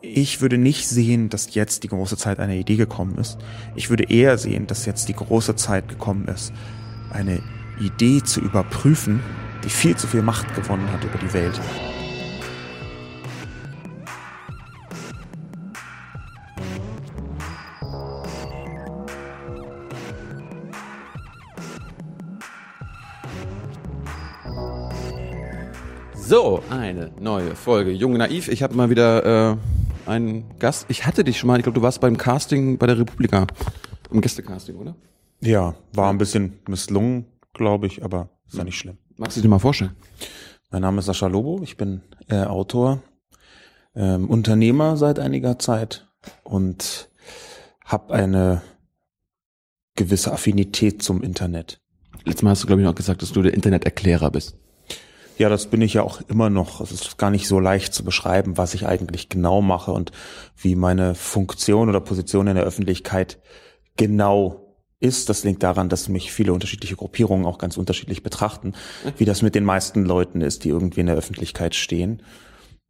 ich würde nicht sehen, dass jetzt die große Zeit einer Idee gekommen ist. Ich würde eher sehen, dass jetzt die große Zeit gekommen ist, eine Idee zu überprüfen, die viel zu viel Macht gewonnen hat über die Welt. So, eine neue Folge Jung Naiv. Ich habe mal wieder äh, einen Gast. Ich hatte dich schon mal, ich glaube, du warst beim Casting bei der Republika. Im Gästecasting, oder? Ja, war ein bisschen misslungen, glaube ich, aber ist ja nicht schlimm. Magst du dir mal vorstellen? Mein Name ist Sascha Lobo, ich bin äh, Autor, ähm, Unternehmer seit einiger Zeit und habe eine gewisse Affinität zum Internet. Letztes Mal hast du, glaube ich, noch gesagt, dass du der Interneterklärer bist. Ja, das bin ich ja auch immer noch. Es ist gar nicht so leicht zu beschreiben, was ich eigentlich genau mache und wie meine Funktion oder Position in der Öffentlichkeit genau ist. Das liegt daran, dass mich viele unterschiedliche Gruppierungen auch ganz unterschiedlich betrachten, wie das mit den meisten Leuten ist, die irgendwie in der Öffentlichkeit stehen.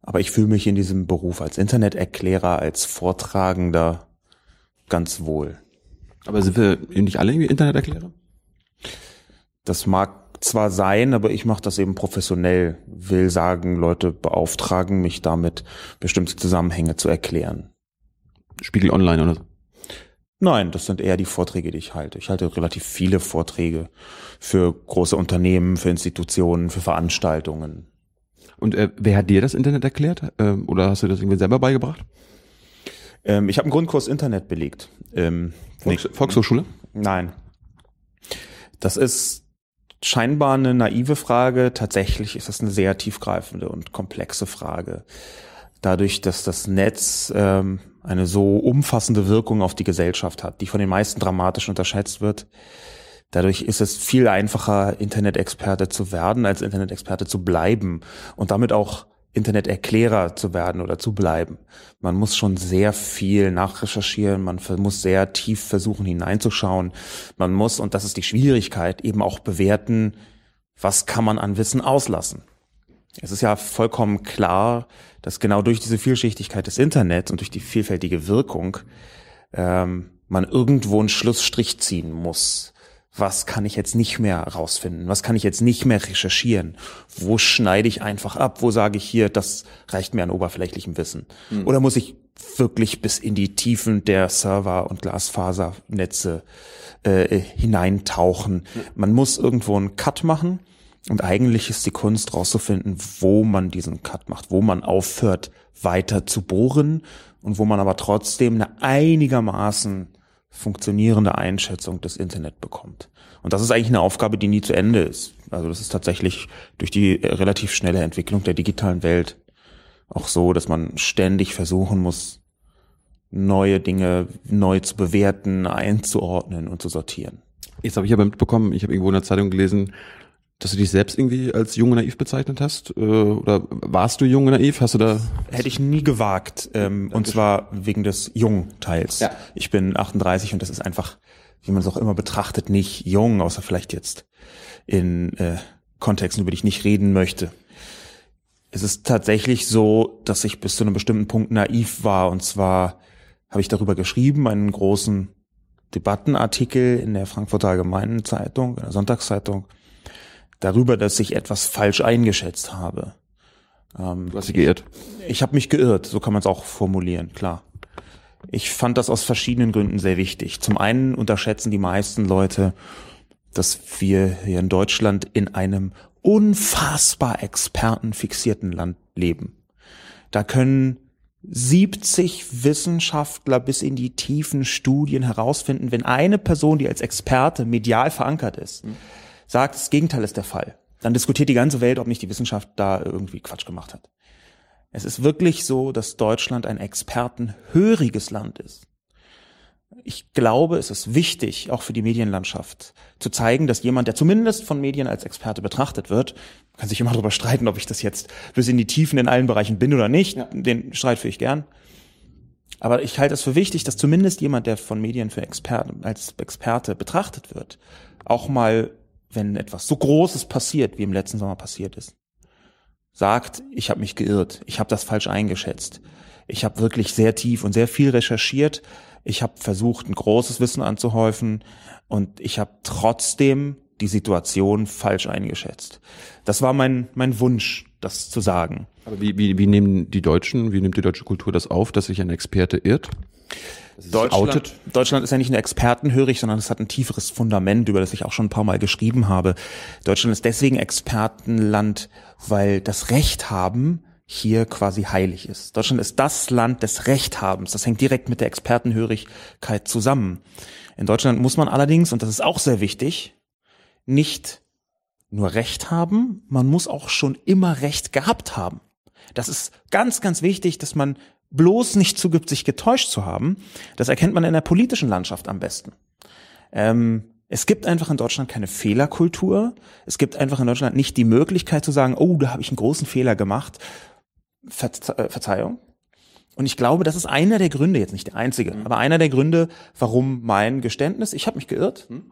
Aber ich fühle mich in diesem Beruf als Interneterklärer, als Vortragender ganz wohl. Aber sind wir nicht alle irgendwie Interneterklärer? Das mag zwar sein, aber ich mache das eben professionell, will sagen, Leute beauftragen mich damit, bestimmte Zusammenhänge zu erklären. Spiegel Online oder so? Nein, das sind eher die Vorträge, die ich halte. Ich halte relativ viele Vorträge für große Unternehmen, für Institutionen, für Veranstaltungen. Und äh, wer hat dir das Internet erklärt? Ähm, oder hast du das irgendwie selber beigebracht? Ähm, ich habe einen Grundkurs Internet belegt. Ähm, Volks Volkshochschule? Nein. Das ist scheinbar eine naive Frage. Tatsächlich ist das eine sehr tiefgreifende und komplexe Frage. Dadurch, dass das Netz ähm, eine so umfassende Wirkung auf die Gesellschaft hat, die von den meisten dramatisch unterschätzt wird, dadurch ist es viel einfacher, Internet-Experte zu werden, als Internet-Experte zu bleiben und damit auch Internet-Erklärer zu werden oder zu bleiben. Man muss schon sehr viel nachrecherchieren, man muss sehr tief versuchen hineinzuschauen. Man muss, und das ist die Schwierigkeit, eben auch bewerten, was kann man an Wissen auslassen. Es ist ja vollkommen klar, dass genau durch diese Vielschichtigkeit des Internets und durch die vielfältige Wirkung ähm, man irgendwo einen Schlussstrich ziehen muss was kann ich jetzt nicht mehr rausfinden, was kann ich jetzt nicht mehr recherchieren, wo schneide ich einfach ab, wo sage ich hier, das reicht mir an oberflächlichem Wissen. Mhm. Oder muss ich wirklich bis in die Tiefen der Server- und Glasfasernetze äh, hineintauchen. Mhm. Man muss irgendwo einen Cut machen und eigentlich ist die Kunst rauszufinden, wo man diesen Cut macht, wo man aufhört, weiter zu bohren und wo man aber trotzdem eine einigermaßen funktionierende Einschätzung des Internet bekommt. Und das ist eigentlich eine Aufgabe, die nie zu Ende ist. Also das ist tatsächlich durch die relativ schnelle Entwicklung der digitalen Welt auch so, dass man ständig versuchen muss, neue Dinge neu zu bewerten, einzuordnen und zu sortieren. Jetzt habe ich aber mitbekommen, ich habe irgendwo in der Zeitung gelesen, dass du dich selbst irgendwie als jung und naiv bezeichnet hast? Äh, oder warst du jung und naiv? Hast du da? Hätte ich nie gewagt. Ähm, und zwar wegen des Jungteils. Ja. Ich bin 38 und das ist einfach, wie man es auch immer betrachtet, nicht jung, außer vielleicht jetzt in äh, Kontexten, über die ich nicht reden möchte. Es ist tatsächlich so, dass ich bis zu einem bestimmten Punkt naiv war. Und zwar habe ich darüber geschrieben, einen großen Debattenartikel in der Frankfurter Allgemeinen Zeitung, in der Sonntagszeitung, darüber, dass ich etwas falsch eingeschätzt habe. Ähm, du hast dich geirrt. Ich, ich habe mich geirrt, so kann man es auch formulieren, klar. Ich fand das aus verschiedenen Gründen sehr wichtig. Zum einen unterschätzen die meisten Leute, dass wir hier in Deutschland in einem unfassbar expertenfixierten Land leben. Da können 70 Wissenschaftler bis in die tiefen Studien herausfinden, wenn eine Person, die als Experte medial verankert ist, mhm sagt, das Gegenteil ist der Fall, dann diskutiert die ganze Welt, ob nicht die Wissenschaft da irgendwie Quatsch gemacht hat. Es ist wirklich so, dass Deutschland ein expertenhöriges Land ist. Ich glaube, es ist wichtig, auch für die Medienlandschaft, zu zeigen, dass jemand, der zumindest von Medien als Experte betrachtet wird, kann sich immer darüber streiten, ob ich das jetzt bis in die Tiefen in allen Bereichen bin oder nicht. Ja. Den Streit führe ich gern. Aber ich halte es für wichtig, dass zumindest jemand, der von Medien für Experte, als Experte betrachtet wird, auch mal wenn etwas so Großes passiert, wie im letzten Sommer passiert ist, sagt, ich habe mich geirrt, ich habe das falsch eingeschätzt. Ich habe wirklich sehr tief und sehr viel recherchiert. Ich habe versucht, ein großes Wissen anzuhäufen und ich habe trotzdem die Situation falsch eingeschätzt. Das war mein, mein Wunsch, das zu sagen. Aber wie, wie, wie nehmen die Deutschen, wie nimmt die deutsche Kultur das auf, dass sich ein Experte irrt? Deutschland, Deutschland ist ja nicht nur expertenhörig, sondern es hat ein tieferes Fundament, über das ich auch schon ein paar Mal geschrieben habe. Deutschland ist deswegen Expertenland, weil das Recht haben hier quasi heilig ist. Deutschland ist das Land des Rechthabens. Das hängt direkt mit der Expertenhörigkeit zusammen. In Deutschland muss man allerdings, und das ist auch sehr wichtig, nicht nur Recht haben, man muss auch schon immer Recht gehabt haben. Das ist ganz, ganz wichtig, dass man bloß nicht zugibt, sich getäuscht zu haben. Das erkennt man in der politischen Landschaft am besten. Ähm, es gibt einfach in Deutschland keine Fehlerkultur. Es gibt einfach in Deutschland nicht die Möglichkeit zu sagen, oh, da habe ich einen großen Fehler gemacht. Verze äh, Verzeihung. Und ich glaube, das ist einer der Gründe, jetzt nicht der einzige, mhm. aber einer der Gründe, warum mein Geständnis, ich habe mich geirrt, mhm.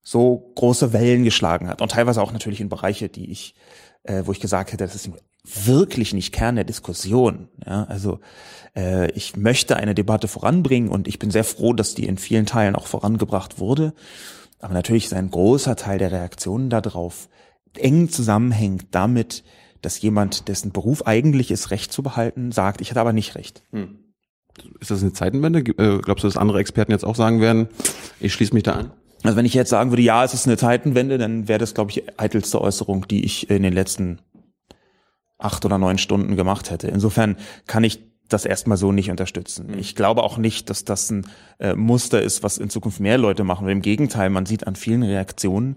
so große Wellen geschlagen hat. Und teilweise auch natürlich in Bereiche, die ich, äh, wo ich gesagt hätte, das ist wirklich nicht Kern der Diskussion. Ja, also äh, ich möchte eine Debatte voranbringen und ich bin sehr froh, dass die in vielen Teilen auch vorangebracht wurde. Aber natürlich ist ein großer Teil der Reaktionen darauf eng zusammenhängt damit, dass jemand, dessen Beruf eigentlich ist, Recht zu behalten, sagt, ich hatte aber nicht Recht. Hm. Ist das eine Zeitenwende? Äh, glaubst du, dass andere Experten jetzt auch sagen werden, ich schließe mich da an? Also wenn ich jetzt sagen würde, ja, es ist eine Zeitenwende, dann wäre das, glaube ich, eitelste Äußerung, die ich in den letzten acht oder neun Stunden gemacht hätte. Insofern kann ich das erstmal so nicht unterstützen. Mhm. Ich glaube auch nicht, dass das ein äh, Muster ist, was in Zukunft mehr Leute machen. Im Gegenteil, man sieht an vielen Reaktionen,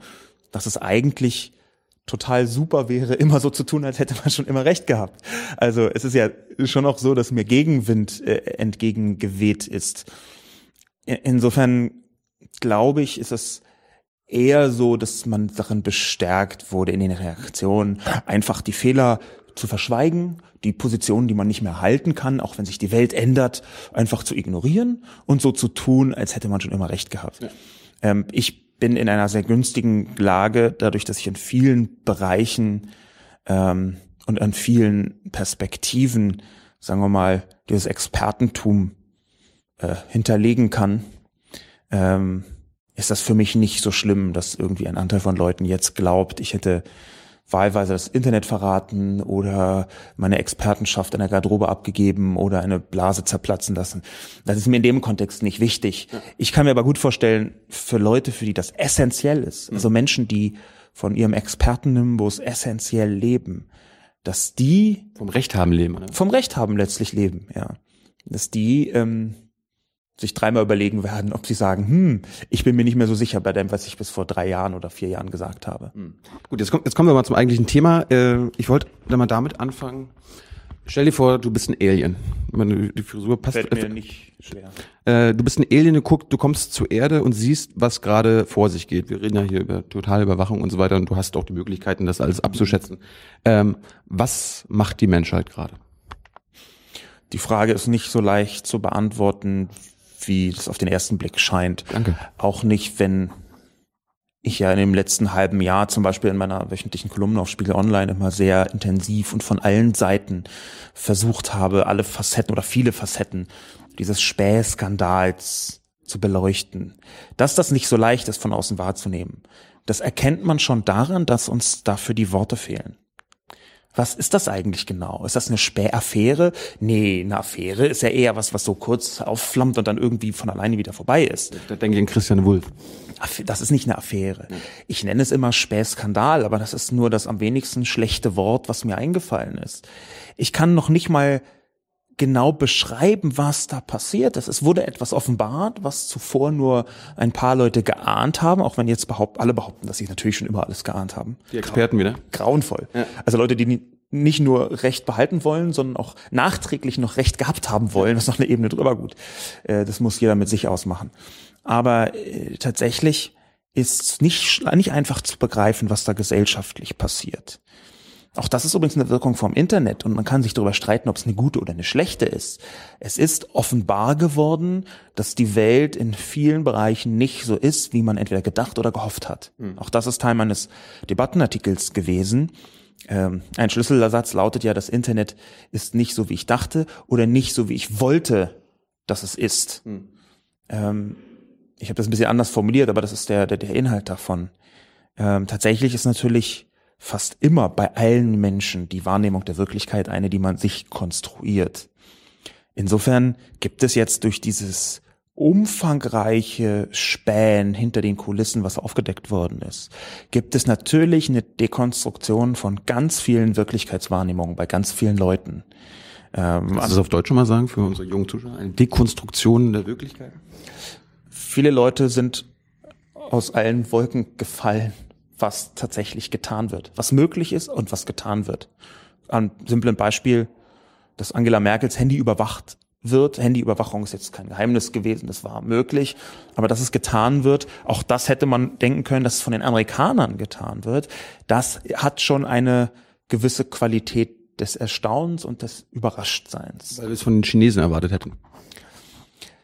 dass es eigentlich total super wäre, immer so zu tun, als hätte man schon immer recht gehabt. Also es ist ja schon auch so, dass mir Gegenwind äh, entgegengeweht ist. Insofern glaube ich, ist es eher so, dass man darin bestärkt wurde in den Reaktionen, einfach die Fehler zu verschweigen, die Positionen, die man nicht mehr halten kann, auch wenn sich die Welt ändert, einfach zu ignorieren und so zu tun, als hätte man schon immer recht gehabt. Ja. Ähm, ich bin in einer sehr günstigen Lage, dadurch, dass ich in vielen Bereichen ähm, und an vielen Perspektiven, sagen wir mal, dieses Expertentum äh, hinterlegen kann. Ähm, ist das für mich nicht so schlimm, dass irgendwie ein Anteil von Leuten jetzt glaubt, ich hätte wahlweise das Internet verraten oder meine Expertenschaft in der Garderobe abgegeben oder eine Blase zerplatzen lassen. Das ist mir in dem Kontext nicht wichtig. Ja. Ich kann mir aber gut vorstellen, für Leute, für die das essentiell ist, also Menschen, die von ihrem Expertennimbus essentiell leben, dass die vom Recht haben leben, oder? vom Recht haben letztlich leben, ja, dass die ähm, sich dreimal überlegen werden, ob sie sagen, hm, ich bin mir nicht mehr so sicher bei dem, was ich bis vor drei Jahren oder vier Jahren gesagt habe. Hm. Gut, jetzt, kommt, jetzt kommen wir mal zum eigentlichen Thema. Äh, ich wollte dann mal damit anfangen. Stell dir vor, du bist ein Alien. Meine, die Frisur passt. Fällt mir nicht schwer. Äh, du bist ein Alien, du guckst, du kommst zur Erde und siehst, was gerade vor sich geht. Wir reden ja hier über totale Überwachung und so weiter und du hast auch die Möglichkeiten, das alles abzuschätzen. Ähm, was macht die Menschheit gerade? Die Frage ist nicht so leicht zu beantworten, wie das auf den ersten Blick scheint. Danke. Auch nicht, wenn ich ja in dem letzten halben Jahr zum Beispiel in meiner wöchentlichen Kolumne auf Spiegel Online immer sehr intensiv und von allen Seiten versucht habe, alle Facetten oder viele Facetten dieses Spähskandals zu beleuchten. Dass das nicht so leicht ist, von außen wahrzunehmen, das erkennt man schon daran, dass uns dafür die Worte fehlen. Was ist das eigentlich genau? Ist das eine Spähaffäre? Nee, eine Affäre ist ja eher was, was so kurz aufflammt und dann irgendwie von alleine wieder vorbei ist. Da denke ich an Christian Wulff. Das ist nicht eine Affäre. Ich nenne es immer Spähskandal, aber das ist nur das am wenigsten schlechte Wort, was mir eingefallen ist. Ich kann noch nicht mal genau beschreiben, was da passiert ist. Es wurde etwas offenbart, was zuvor nur ein paar Leute geahnt haben, auch wenn jetzt behaupt, alle behaupten, dass sie natürlich schon immer alles geahnt haben. Die Experten wieder. Grauenvoll. Ja. Also Leute, die nicht nur Recht behalten wollen, sondern auch nachträglich noch Recht gehabt haben wollen, was noch eine Ebene drüber gut. Äh, das muss jeder mit sich ausmachen. Aber äh, tatsächlich ist nicht, nicht einfach zu begreifen, was da gesellschaftlich passiert. Auch das ist übrigens eine Wirkung vom Internet und man kann sich darüber streiten, ob es eine gute oder eine schlechte ist. Es ist offenbar geworden, dass die Welt in vielen Bereichen nicht so ist, wie man entweder gedacht oder gehofft hat. Mhm. Auch das ist Teil meines Debattenartikels gewesen. Ähm, ein Schlüsselersatz lautet ja, das Internet ist nicht so, wie ich dachte oder nicht so, wie ich wollte, dass es ist. Hm. Ähm, ich habe das ein bisschen anders formuliert, aber das ist der, der, der Inhalt davon. Ähm, tatsächlich ist natürlich fast immer bei allen Menschen die Wahrnehmung der Wirklichkeit eine, die man sich konstruiert. Insofern gibt es jetzt durch dieses umfangreiche Spähen hinter den Kulissen, was aufgedeckt worden ist, gibt es natürlich eine Dekonstruktion von ganz vielen Wirklichkeitswahrnehmungen bei ganz vielen Leuten. Ähm, Kannst du das auf Deutsch schon mal sagen für unsere jungen Zuschauer? Eine Dekonstruktion der Wirklichkeit? Viele Leute sind aus allen Wolken gefallen, was tatsächlich getan wird, was möglich ist und was getan wird. An simplen Beispiel, dass Angela Merkels Handy überwacht wird. Handyüberwachung ist jetzt kein Geheimnis gewesen, das war möglich. Aber dass es getan wird, auch das hätte man denken können, dass es von den Amerikanern getan wird. Das hat schon eine gewisse Qualität des Erstaunens und des Überraschtseins. Weil wir es von den Chinesen erwartet hätten.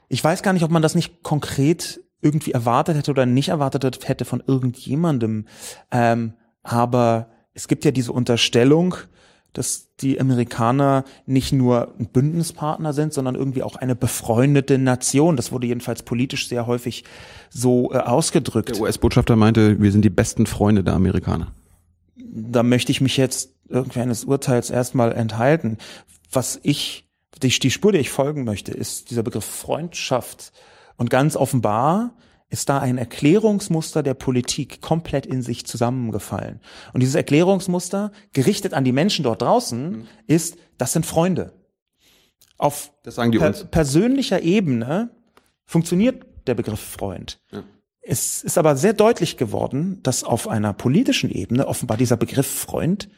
Ich weiß gar nicht, ob man das nicht konkret irgendwie erwartet hätte oder nicht erwartet hätte von irgendjemandem. Ähm, aber es gibt ja diese Unterstellung, dass die Amerikaner nicht nur ein Bündnispartner sind, sondern irgendwie auch eine befreundete Nation. Das wurde jedenfalls politisch sehr häufig so äh, ausgedrückt. Der US-Botschafter meinte, wir sind die besten Freunde der Amerikaner. Da möchte ich mich jetzt irgendwie eines Urteils erstmal enthalten. Was ich, die, die Spur, der ich folgen möchte, ist dieser Begriff Freundschaft. Und ganz offenbar ist da ein Erklärungsmuster der Politik komplett in sich zusammengefallen. Und dieses Erklärungsmuster, gerichtet an die Menschen dort draußen, mhm. ist, das sind Freunde. Auf per persönlicher Ebene funktioniert der Begriff Freund. Ja. Es ist aber sehr deutlich geworden, dass auf einer politischen Ebene offenbar dieser Begriff Freund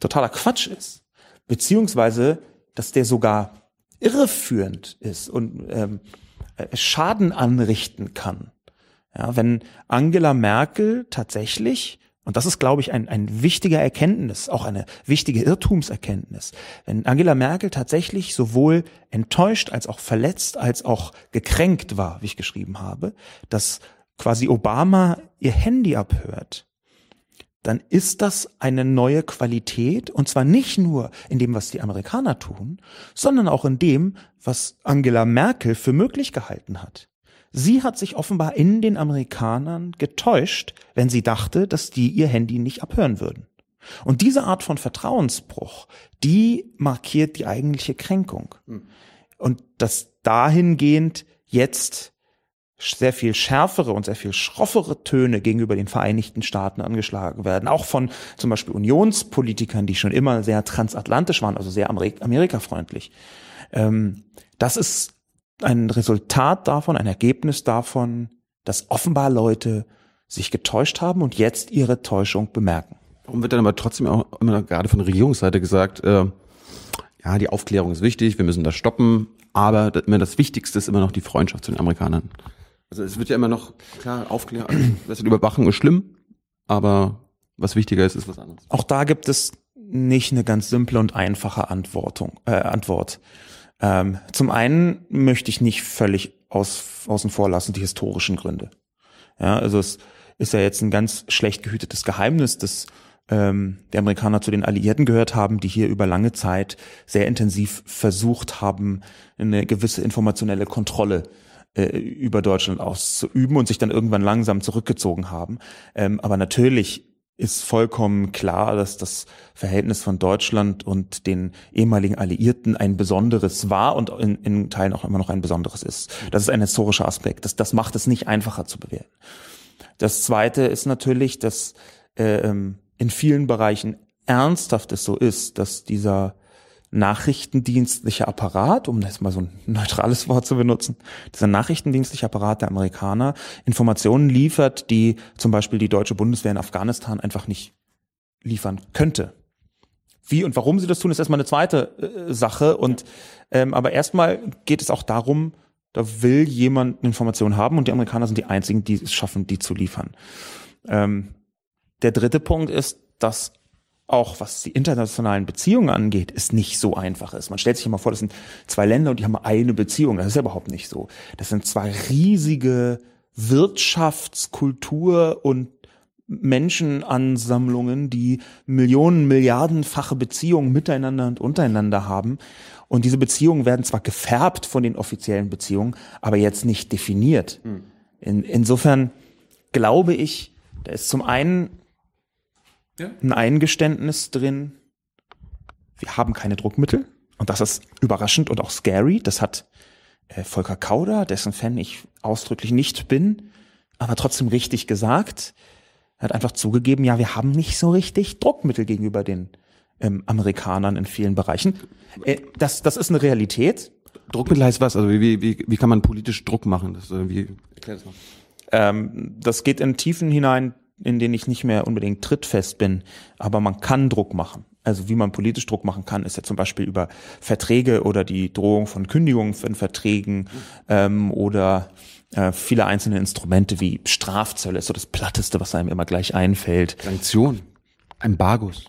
totaler Quatsch ist. Beziehungsweise, dass der sogar irreführend ist und ähm, äh, Schaden anrichten kann. Ja, wenn Angela Merkel tatsächlich, und das ist, glaube ich, ein, ein wichtiger Erkenntnis, auch eine wichtige Irrtumserkenntnis, wenn Angela Merkel tatsächlich sowohl enttäuscht als auch verletzt als auch gekränkt war, wie ich geschrieben habe, dass quasi Obama ihr Handy abhört, dann ist das eine neue Qualität und zwar nicht nur in dem, was die Amerikaner tun, sondern auch in dem, was Angela Merkel für möglich gehalten hat. Sie hat sich offenbar in den Amerikanern getäuscht, wenn sie dachte, dass die ihr Handy nicht abhören würden. Und diese Art von Vertrauensbruch, die markiert die eigentliche Kränkung. Hm. Und dass dahingehend jetzt sehr viel schärfere und sehr viel schroffere Töne gegenüber den Vereinigten Staaten angeschlagen werden, auch von zum Beispiel Unionspolitikern, die schon immer sehr transatlantisch waren, also sehr amerikafreundlich. Ähm, das ist ein Resultat davon, ein Ergebnis davon, dass offenbar Leute sich getäuscht haben und jetzt ihre Täuschung bemerken. Warum wird dann aber trotzdem auch immer gerade von der Regierungsseite gesagt, äh, ja, die Aufklärung ist wichtig, wir müssen das stoppen, aber das, Wichtigste ist immer noch die Freundschaft zu den Amerikanern. Also es wird ja immer noch klar Aufklärung, das Überwachung ist schlimm, aber was wichtiger ist, ist was anderes. Auch da gibt es nicht eine ganz simple und einfache Antwortung, äh, Antwort. Ähm, zum einen möchte ich nicht völlig aus, außen vor lassen die historischen Gründe. Ja, also es ist ja jetzt ein ganz schlecht gehütetes Geheimnis, dass ähm, die Amerikaner zu den Alliierten gehört haben, die hier über lange Zeit sehr intensiv versucht haben, eine gewisse informationelle Kontrolle äh, über Deutschland auszuüben und sich dann irgendwann langsam zurückgezogen haben. Ähm, aber natürlich ist vollkommen klar, dass das Verhältnis von Deutschland und den ehemaligen Alliierten ein besonderes war und in, in Teilen auch immer noch ein besonderes ist. Das ist ein historischer Aspekt. Das, das macht es nicht einfacher zu bewerten. Das Zweite ist natürlich, dass äh, ähm, in vielen Bereichen ernsthaft es so ist, dass dieser nachrichtendienstliche Apparat, um jetzt mal so ein neutrales Wort zu benutzen, dieser nachrichtendienstliche Apparat der Amerikaner Informationen liefert, die zum Beispiel die deutsche Bundeswehr in Afghanistan einfach nicht liefern könnte. Wie und warum sie das tun, ist erstmal eine zweite äh, Sache. Und ähm, aber erstmal geht es auch darum, da will jemand Informationen haben und die Amerikaner sind die einzigen, die es schaffen, die zu liefern. Ähm, der dritte Punkt ist, dass auch was die internationalen Beziehungen angeht, es nicht so einfach ist. Man stellt sich immer vor, das sind zwei Länder und die haben eine Beziehung. Das ist ja überhaupt nicht so. Das sind zwei riesige Wirtschaftskultur und Menschenansammlungen, die Millionen, Milliardenfache Beziehungen miteinander und untereinander haben. Und diese Beziehungen werden zwar gefärbt von den offiziellen Beziehungen, aber jetzt nicht definiert. Hm. In, insofern glaube ich, da ist zum einen ja. ein Eingeständnis drin, wir haben keine Druckmittel. Und das ist überraschend und auch scary. Das hat äh, Volker Kauder, dessen Fan ich ausdrücklich nicht bin, aber trotzdem richtig gesagt. Er hat einfach zugegeben, ja, wir haben nicht so richtig Druckmittel gegenüber den ähm, Amerikanern in vielen Bereichen. Äh, das, das ist eine Realität. Druckmittel heißt was? Also wie, wie, wie kann man politisch Druck machen? Das, äh, wie, erklär das noch. Ähm, das geht in Tiefen hinein, in denen ich nicht mehr unbedingt trittfest bin, aber man kann Druck machen. Also wie man politisch Druck machen kann, ist ja zum Beispiel über Verträge oder die Drohung von Kündigungen von Verträgen ähm, oder äh, viele einzelne Instrumente wie Strafzölle ist so das Platteste, was einem immer gleich einfällt. Sanktionen, Embargos.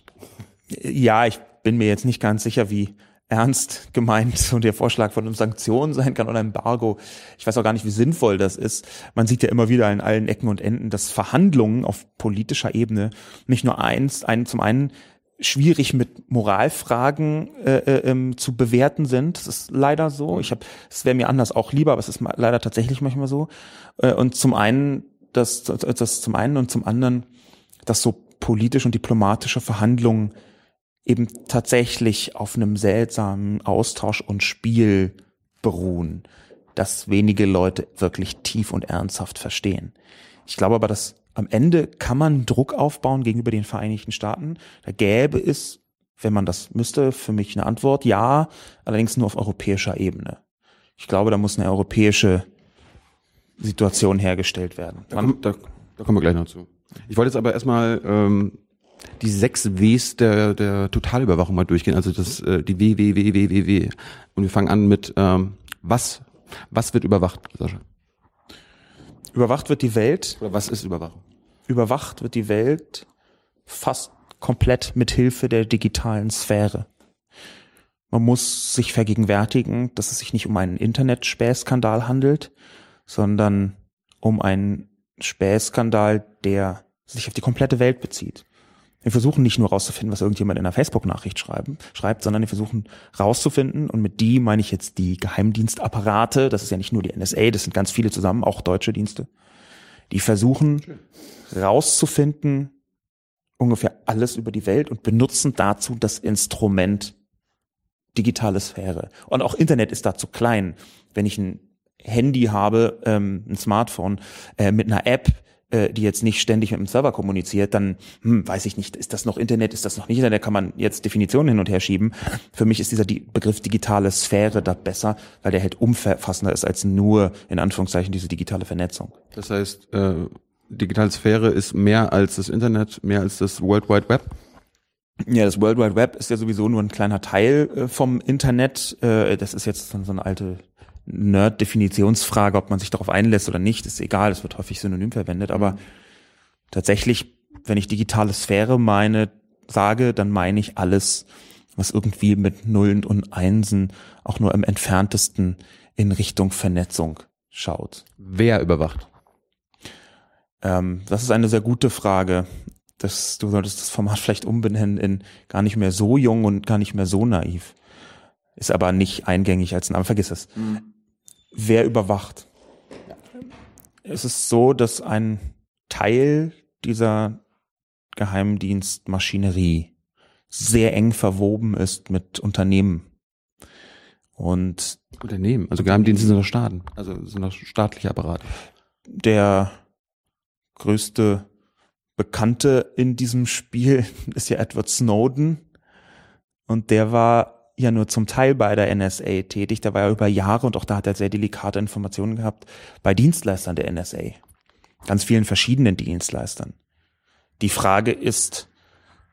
Ja, ich bin mir jetzt nicht ganz sicher, wie ernst gemeint so der Vorschlag von einem Sanktionen sein kann oder Embargo. Ich weiß auch gar nicht, wie sinnvoll das ist. Man sieht ja immer wieder in allen Ecken und Enden, dass Verhandlungen auf politischer Ebene nicht nur eins, ein, zum einen schwierig mit Moralfragen äh, äh, ähm, zu bewerten sind. Das ist leider so. Ich habe, es wäre mir anders auch lieber, aber es ist leider tatsächlich manchmal so. Äh, und zum einen, das, das zum einen und zum anderen, dass so politische und diplomatische Verhandlungen eben tatsächlich auf einem seltsamen Austausch und Spiel beruhen, das wenige Leute wirklich tief und ernsthaft verstehen. Ich glaube aber, dass am Ende kann man Druck aufbauen gegenüber den Vereinigten Staaten. Da gäbe es, wenn man das müsste, für mich eine Antwort, ja, allerdings nur auf europäischer Ebene. Ich glaube, da muss eine europäische Situation hergestellt werden. Da, kommen, da, da kommen wir gleich noch zu. Ich wollte jetzt aber erstmal ähm, die sechs Ws der, der Totalüberwachung mal durchgehen, also das, äh, die W, W, W, W, W, W. Und wir fangen an mit, ähm, was, was wird überwacht, Sascha? Überwacht wird die Welt. Oder was ist Überwachung? Überwacht wird die Welt fast komplett mit Hilfe der digitalen Sphäre. Man muss sich vergegenwärtigen, dass es sich nicht um einen Internetspäßskandal handelt, sondern um einen Späßskandal, der sich auf die komplette Welt bezieht. Wir versuchen nicht nur rauszufinden, was irgendjemand in einer Facebook-Nachricht schreibt, sondern wir versuchen rauszufinden, und mit die meine ich jetzt die Geheimdienstapparate, das ist ja nicht nur die NSA, das sind ganz viele zusammen, auch deutsche Dienste, die versuchen rauszufinden ungefähr alles über die Welt und benutzen dazu das Instrument digitale Sphäre. Und auch Internet ist dazu klein. Wenn ich ein Handy habe, ähm, ein Smartphone äh, mit einer App, äh, die jetzt nicht ständig mit dem Server kommuniziert, dann hm, weiß ich nicht, ist das noch Internet, ist das noch nicht Internet, da kann man jetzt Definitionen hin und her schieben. Für mich ist dieser Begriff digitale Sphäre da besser, weil der halt umfassender ist als nur in Anführungszeichen diese digitale Vernetzung. Das heißt, äh, digitale Sphäre ist mehr als das Internet, mehr als das World Wide Web? Ja, das World Wide Web ist ja sowieso nur ein kleiner Teil äh, vom Internet. Äh, das ist jetzt so eine alte Nerd-Definitionsfrage, ob man sich darauf einlässt oder nicht, ist egal, es wird häufig synonym verwendet, aber tatsächlich, wenn ich digitale Sphäre meine, sage, dann meine ich alles, was irgendwie mit Nullen und Einsen auch nur im entferntesten in Richtung Vernetzung schaut. Wer überwacht? Ähm, das ist eine sehr gute Frage. Das, du solltest das Format vielleicht umbenennen in gar nicht mehr so jung und gar nicht mehr so naiv. Ist aber nicht eingängig als Name, vergiss es. Mhm wer überwacht. Es ist so, dass ein Teil dieser Geheimdienstmaschinerie sehr eng verwoben ist mit Unternehmen. Und Unternehmen, also Geheimdienste sind doch Staaten, also sind doch staatliche Apparate. Der größte Bekannte in diesem Spiel ist ja Edward Snowden. Und der war ja nur zum Teil bei der NSA tätig. Der war ja über Jahre und auch da hat er sehr delikate Informationen gehabt bei Dienstleistern der NSA. Ganz vielen verschiedenen Dienstleistern. Die Frage ist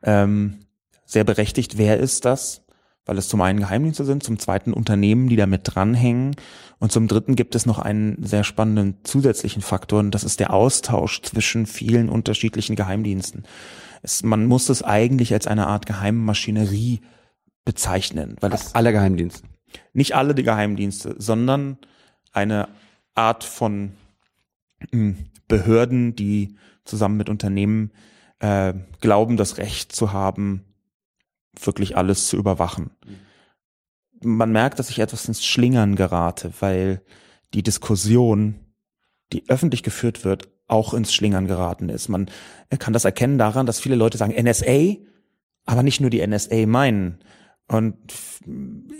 ähm, sehr berechtigt, wer ist das? Weil es zum einen Geheimdienste sind, zum zweiten Unternehmen, die damit dranhängen und zum dritten gibt es noch einen sehr spannenden zusätzlichen Faktor und das ist der Austausch zwischen vielen unterschiedlichen Geheimdiensten. Es, man muss es eigentlich als eine Art Geheimmaschinerie bezeichnen, weil es alle Geheimdienste. Nicht alle die Geheimdienste, sondern eine Art von hm, Behörden, die zusammen mit Unternehmen äh, glauben, das Recht zu haben, wirklich alles zu überwachen. Man merkt, dass ich etwas ins Schlingern gerate, weil die Diskussion, die öffentlich geführt wird, auch ins Schlingern geraten ist. Man kann das erkennen daran, dass viele Leute sagen NSA, aber nicht nur die NSA meinen. Und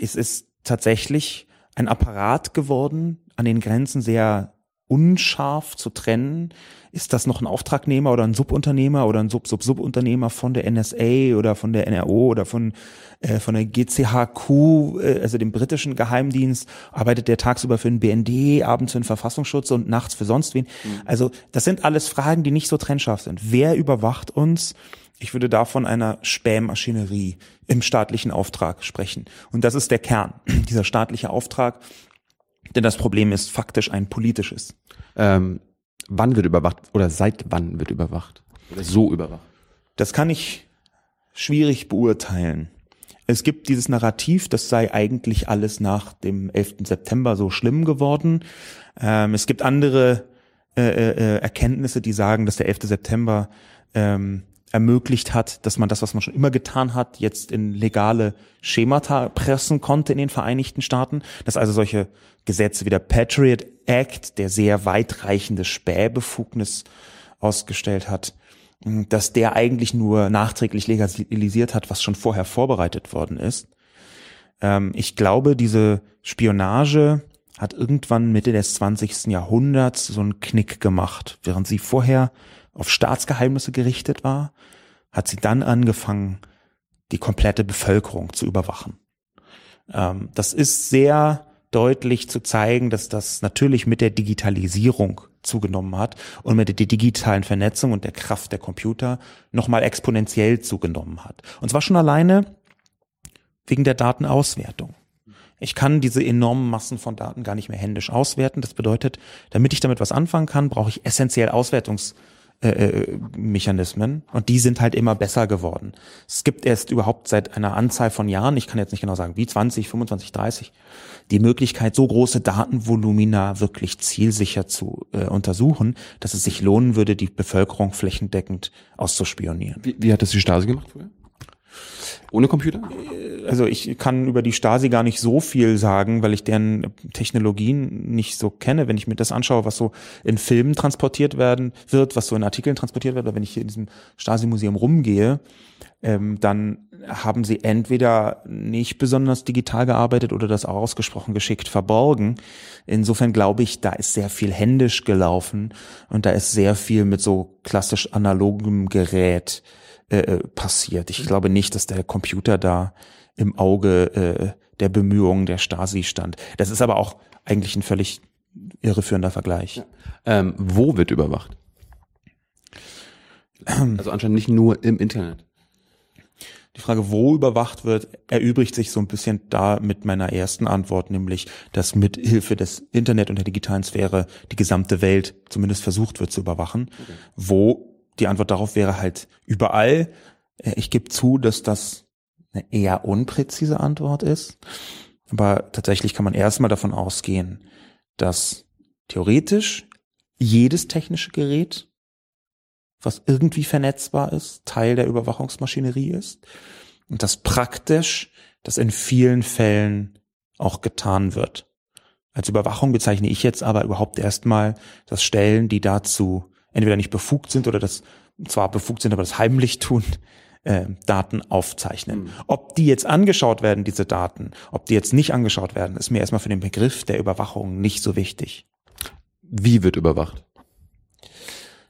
es ist tatsächlich ein Apparat geworden, an den Grenzen sehr unscharf zu trennen. Ist das noch ein Auftragnehmer oder ein Subunternehmer oder ein Sub-Sub-Subunternehmer von der NSA oder von der NRO oder von, äh, von der GCHQ, äh, also dem britischen Geheimdienst? Arbeitet der tagsüber für den BND, abends für den Verfassungsschutz und nachts für sonst wen? Mhm. Also das sind alles Fragen, die nicht so trennscharf sind. Wer überwacht uns? Ich würde da von einer Spähmaschinerie im staatlichen Auftrag sprechen. Und das ist der Kern, dieser staatliche Auftrag. Denn das Problem ist faktisch ein politisches. Ähm, wann wird überwacht oder seit wann wird überwacht? Oder so überwacht? Das kann ich schwierig beurteilen. Es gibt dieses Narrativ, das sei eigentlich alles nach dem 11. September so schlimm geworden. Ähm, es gibt andere äh, äh, Erkenntnisse, die sagen, dass der 11. September ähm, ermöglicht hat, dass man das, was man schon immer getan hat, jetzt in legale Schemata pressen konnte in den Vereinigten Staaten. Dass also solche Gesetze wie der Patriot Act, der sehr weitreichende Spähbefugnis ausgestellt hat, dass der eigentlich nur nachträglich legalisiert hat, was schon vorher vorbereitet worden ist. Ähm, ich glaube, diese Spionage hat irgendwann Mitte des 20. Jahrhunderts so einen Knick gemacht, während sie vorher auf Staatsgeheimnisse gerichtet war, hat sie dann angefangen, die komplette Bevölkerung zu überwachen. Ähm, das ist sehr deutlich zu zeigen, dass das natürlich mit der Digitalisierung zugenommen hat und mit der digitalen Vernetzung und der Kraft der Computer nochmal exponentiell zugenommen hat. Und zwar schon alleine wegen der Datenauswertung. Ich kann diese enormen Massen von Daten gar nicht mehr händisch auswerten. Das bedeutet, damit ich damit was anfangen kann, brauche ich essentiell Auswertungs äh, äh, Mechanismen und die sind halt immer besser geworden. Es gibt erst überhaupt seit einer Anzahl von Jahren, ich kann jetzt nicht genau sagen, wie 20, 25, 30, die Möglichkeit, so große Datenvolumina wirklich zielsicher zu äh, untersuchen, dass es sich lohnen würde, die Bevölkerung flächendeckend auszuspionieren. Wie, wie hat das die Stasi gemacht früher? Ohne Computer? Also ich kann über die Stasi gar nicht so viel sagen, weil ich deren Technologien nicht so kenne. Wenn ich mir das anschaue, was so in Filmen transportiert werden wird, was so in Artikeln transportiert wird, oder wenn ich hier in diesem Stasi-Museum rumgehe, ähm, dann haben sie entweder nicht besonders digital gearbeitet oder das ausgesprochen geschickt verborgen. Insofern glaube ich, da ist sehr viel händisch gelaufen und da ist sehr viel mit so klassisch analogem Gerät äh, äh, passiert. Ich glaube nicht, dass der Computer da im Auge äh, der Bemühungen der Stasi stand. Das ist aber auch eigentlich ein völlig irreführender Vergleich. Ja. Ähm, wo wird überwacht? Also anscheinend nicht nur im Internet. Die Frage, wo überwacht wird, erübrigt sich so ein bisschen da mit meiner ersten Antwort, nämlich, dass mit Hilfe des Internet und der digitalen Sphäre die gesamte Welt zumindest versucht wird zu überwachen. Okay. Wo die Antwort darauf wäre halt überall. Äh, ich gebe zu, dass das eine eher unpräzise Antwort ist. Aber tatsächlich kann man erstmal davon ausgehen, dass theoretisch jedes technische Gerät, was irgendwie vernetzbar ist, Teil der Überwachungsmaschinerie ist. Und dass praktisch das in vielen Fällen auch getan wird. Als Überwachung bezeichne ich jetzt aber überhaupt erstmal das Stellen, die dazu entweder nicht befugt sind oder das zwar befugt sind, aber das heimlich tun, äh, Daten aufzeichnen. Mhm. Ob die jetzt angeschaut werden, diese Daten, ob die jetzt nicht angeschaut werden, ist mir erstmal für den Begriff der Überwachung nicht so wichtig. Wie wird überwacht?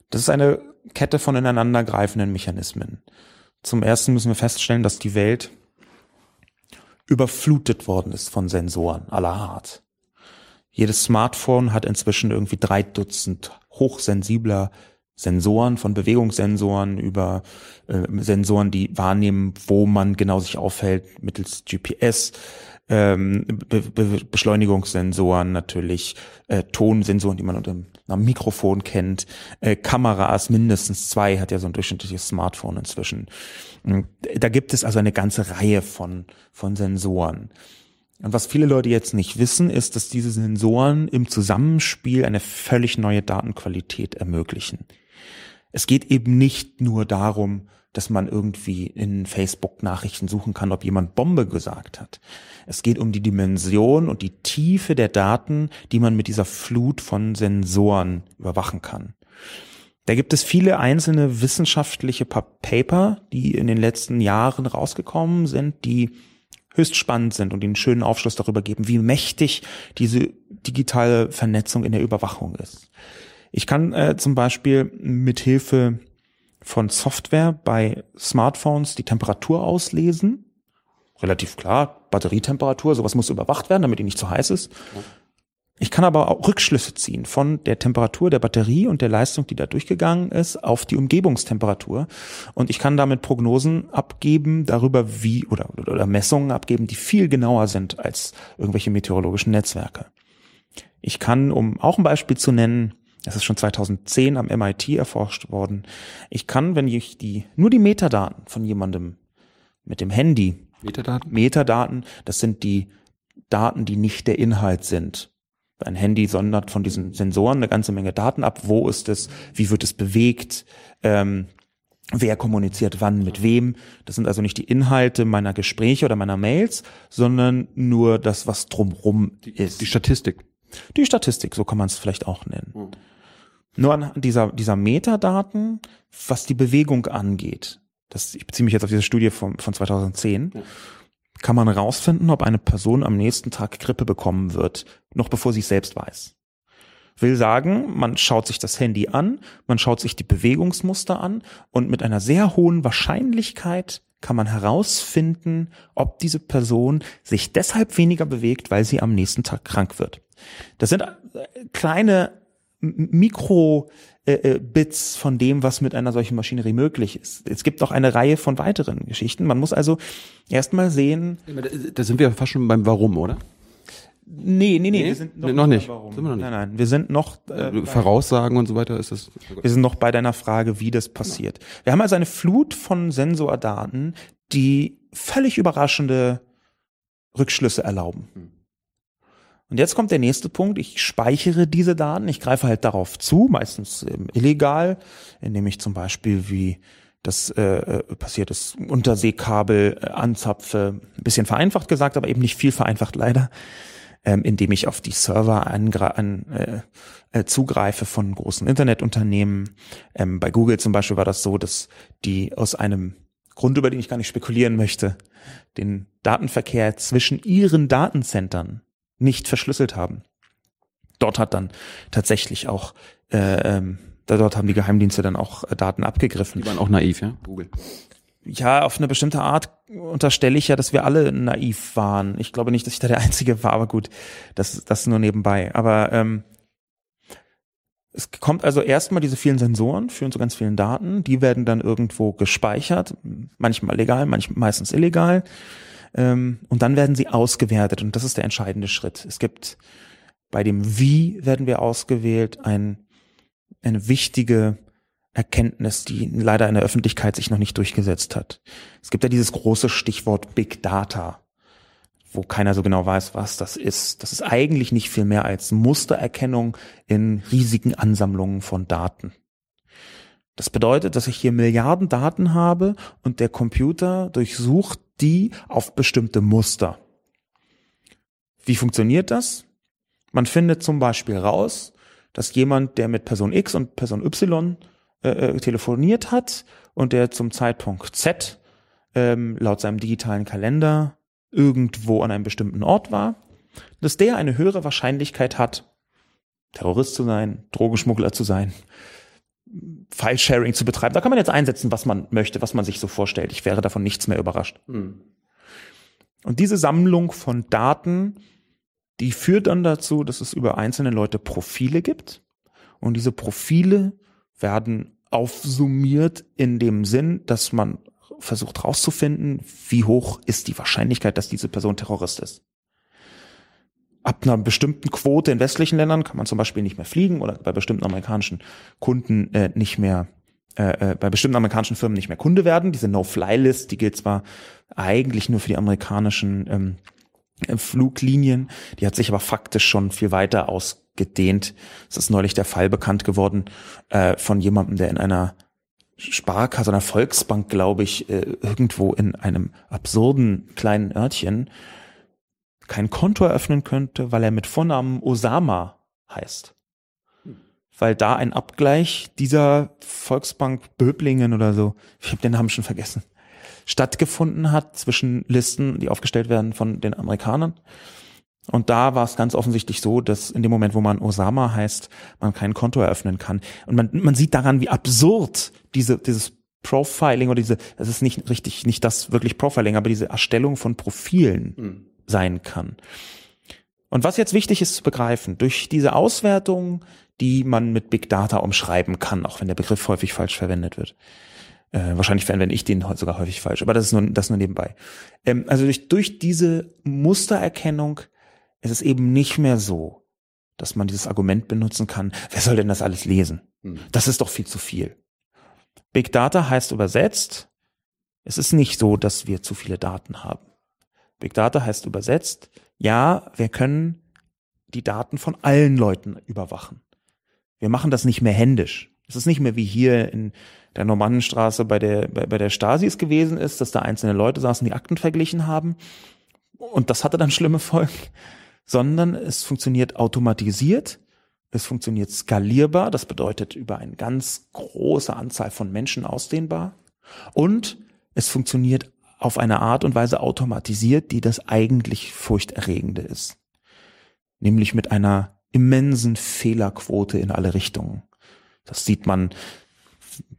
Das ist eine Kette von ineinandergreifenden Mechanismen. Zum ersten müssen wir feststellen, dass die Welt überflutet worden ist von Sensoren aller Art. Jedes Smartphone hat inzwischen irgendwie drei Dutzend hochsensibler Sensoren, von Bewegungssensoren über äh, Sensoren, die wahrnehmen, wo man genau sich aufhält, mittels GPS, ähm, Be Be Beschleunigungssensoren natürlich, äh, Tonsensoren, die man unter einem Mikrofon kennt, äh, Kameras, mindestens zwei, hat ja so ein durchschnittliches Smartphone inzwischen. Da gibt es also eine ganze Reihe von, von Sensoren. Und was viele Leute jetzt nicht wissen, ist, dass diese Sensoren im Zusammenspiel eine völlig neue Datenqualität ermöglichen. Es geht eben nicht nur darum, dass man irgendwie in Facebook-Nachrichten suchen kann, ob jemand Bombe gesagt hat. Es geht um die Dimension und die Tiefe der Daten, die man mit dieser Flut von Sensoren überwachen kann. Da gibt es viele einzelne wissenschaftliche Paper, die in den letzten Jahren rausgekommen sind, die höchst spannend sind und einen schönen Aufschluss darüber geben, wie mächtig diese digitale Vernetzung in der Überwachung ist. Ich kann äh, zum Beispiel mit Hilfe von Software bei Smartphones die Temperatur auslesen. Relativ klar, Batterietemperatur, sowas muss überwacht werden, damit die nicht zu heiß ist. Ich kann aber auch Rückschlüsse ziehen von der Temperatur der Batterie und der Leistung, die da durchgegangen ist, auf die Umgebungstemperatur. Und ich kann damit Prognosen abgeben darüber, wie oder, oder Messungen abgeben, die viel genauer sind als irgendwelche meteorologischen Netzwerke. Ich kann, um auch ein Beispiel zu nennen, das ist schon 2010 am MIT erforscht worden. Ich kann, wenn ich die, nur die Metadaten von jemandem mit dem Handy, Metadaten? Metadaten, das sind die Daten, die nicht der Inhalt sind. Ein Handy sondert von diesen Sensoren eine ganze Menge Daten ab. Wo ist es? Wie wird es bewegt? Ähm, wer kommuniziert wann mit wem? Das sind also nicht die Inhalte meiner Gespräche oder meiner Mails, sondern nur das, was drumrum ist. Die Statistik. Die Statistik, so kann man es vielleicht auch nennen. Mhm. Nur an dieser, dieser Metadaten, was die Bewegung angeht, das, ich beziehe mich jetzt auf diese Studie von, von 2010, ja. Kann man herausfinden, ob eine Person am nächsten Tag Grippe bekommen wird, noch bevor sie es selbst weiß. Will sagen, man schaut sich das Handy an, man schaut sich die Bewegungsmuster an und mit einer sehr hohen Wahrscheinlichkeit kann man herausfinden, ob diese Person sich deshalb weniger bewegt, weil sie am nächsten Tag krank wird. Das sind äh, kleine Mikro äh, äh, von dem, was mit einer solchen Maschinerie möglich ist. Es gibt noch eine Reihe von weiteren Geschichten. Man muss also erstmal sehen. Da sind wir fast schon beim Warum, oder? Nee, nee, nee, nee? wir sind noch, nee, noch nicht. Warum. Sind wir noch nicht. Nein, nein, wir sind noch äh, Voraussagen und so weiter ist das. Wir sind noch bei deiner Frage, wie das passiert. Wir haben also eine Flut von Sensordaten, die völlig überraschende Rückschlüsse erlauben. Hm. Und jetzt kommt der nächste Punkt. Ich speichere diese Daten. Ich greife halt darauf zu, meistens ähm, illegal, indem ich zum Beispiel wie das äh, äh passiert ist, Unterseekabel äh, anzapfe. Ein bisschen vereinfacht gesagt, aber eben nicht viel vereinfacht leider, ähm, indem ich auf die Server an, äh, äh, zugreife von großen Internetunternehmen. Ähm, bei Google zum Beispiel war das so, dass die aus einem Grund, über den ich gar nicht spekulieren möchte, den Datenverkehr zwischen ihren Datencentern nicht verschlüsselt haben. Dort hat dann tatsächlich auch, äh, ähm, dort haben die Geheimdienste dann auch äh, Daten abgegriffen. Die waren auch naiv, ja? Google. Ja, auf eine bestimmte Art unterstelle ich ja, dass wir alle naiv waren. Ich glaube nicht, dass ich da der Einzige war, aber gut, das, das nur nebenbei. Aber ähm, es kommt also erstmal diese vielen Sensoren, führen zu ganz vielen Daten, die werden dann irgendwo gespeichert, manchmal legal, manchmal meistens illegal. Ähm, und dann werden sie ausgewertet und das ist der entscheidende Schritt. Es gibt bei dem Wie werden wir ausgewählt ein, eine wichtige Erkenntnis, die leider in der Öffentlichkeit sich noch nicht durchgesetzt hat. Es gibt ja dieses große Stichwort Big Data, wo keiner so genau weiß, was das ist. Das ist eigentlich nicht viel mehr als Mustererkennung in riesigen Ansammlungen von Daten. Das bedeutet, dass ich hier Milliarden Daten habe und der Computer durchsucht die auf bestimmte Muster. Wie funktioniert das? Man findet zum Beispiel raus, dass jemand, der mit Person X und Person Y äh, äh, telefoniert hat und der zum Zeitpunkt Z ähm, laut seinem digitalen Kalender irgendwo an einem bestimmten Ort war, dass der eine höhere Wahrscheinlichkeit hat, Terrorist zu sein, Drogenschmuggler zu sein, File-Sharing zu betreiben. Da kann man jetzt einsetzen, was man möchte, was man sich so vorstellt. Ich wäre davon nichts mehr überrascht. Hm. Und diese Sammlung von Daten, die führt dann dazu, dass es über einzelne Leute Profile gibt. Und diese Profile werden aufsummiert in dem Sinn, dass man versucht herauszufinden, wie hoch ist die Wahrscheinlichkeit, dass diese Person Terrorist ist ab einer bestimmten Quote in westlichen Ländern kann man zum Beispiel nicht mehr fliegen oder bei bestimmten amerikanischen Kunden äh, nicht mehr äh, äh, bei bestimmten amerikanischen Firmen nicht mehr Kunde werden. Diese No-Fly-List, die gilt zwar eigentlich nur für die amerikanischen ähm, äh, Fluglinien, die hat sich aber faktisch schon viel weiter aus ausgedehnt. Es ist neulich der Fall bekannt geworden äh, von jemandem, der in einer Sparkasse, einer Volksbank, glaube ich, äh, irgendwo in einem absurden kleinen Örtchen kein Konto eröffnen könnte, weil er mit Vornamen Osama heißt. Weil da ein Abgleich dieser Volksbank Böblingen oder so, ich habe den Namen schon vergessen, stattgefunden hat zwischen Listen, die aufgestellt werden von den Amerikanern. Und da war es ganz offensichtlich so, dass in dem Moment, wo man Osama heißt, man kein Konto eröffnen kann. Und man, man sieht daran, wie absurd diese, dieses Profiling oder diese, das ist nicht richtig, nicht das wirklich Profiling, aber diese Erstellung von Profilen mhm. Sein kann. Und was jetzt wichtig ist zu begreifen, durch diese Auswertung, die man mit Big Data umschreiben kann, auch wenn der Begriff häufig falsch verwendet wird, äh, wahrscheinlich verwende ich den sogar häufig falsch, aber das ist nur, das nur nebenbei. Ähm, also durch, durch diese Mustererkennung ist es eben nicht mehr so, dass man dieses Argument benutzen kann, wer soll denn das alles lesen? Hm. Das ist doch viel zu viel. Big Data heißt übersetzt, es ist nicht so, dass wir zu viele Daten haben. Big Data heißt übersetzt, ja, wir können die Daten von allen Leuten überwachen. Wir machen das nicht mehr händisch. Es ist nicht mehr wie hier in der Normannenstraße bei der, bei, bei der Stasi es gewesen ist, dass da einzelne Leute saßen, die Akten verglichen haben. Und das hatte dann schlimme Folgen. Sondern es funktioniert automatisiert. Es funktioniert skalierbar. Das bedeutet über eine ganz große Anzahl von Menschen ausdehnbar. Und es funktioniert auf eine Art und Weise automatisiert, die das eigentlich furchterregende ist. Nämlich mit einer immensen Fehlerquote in alle Richtungen. Das sieht man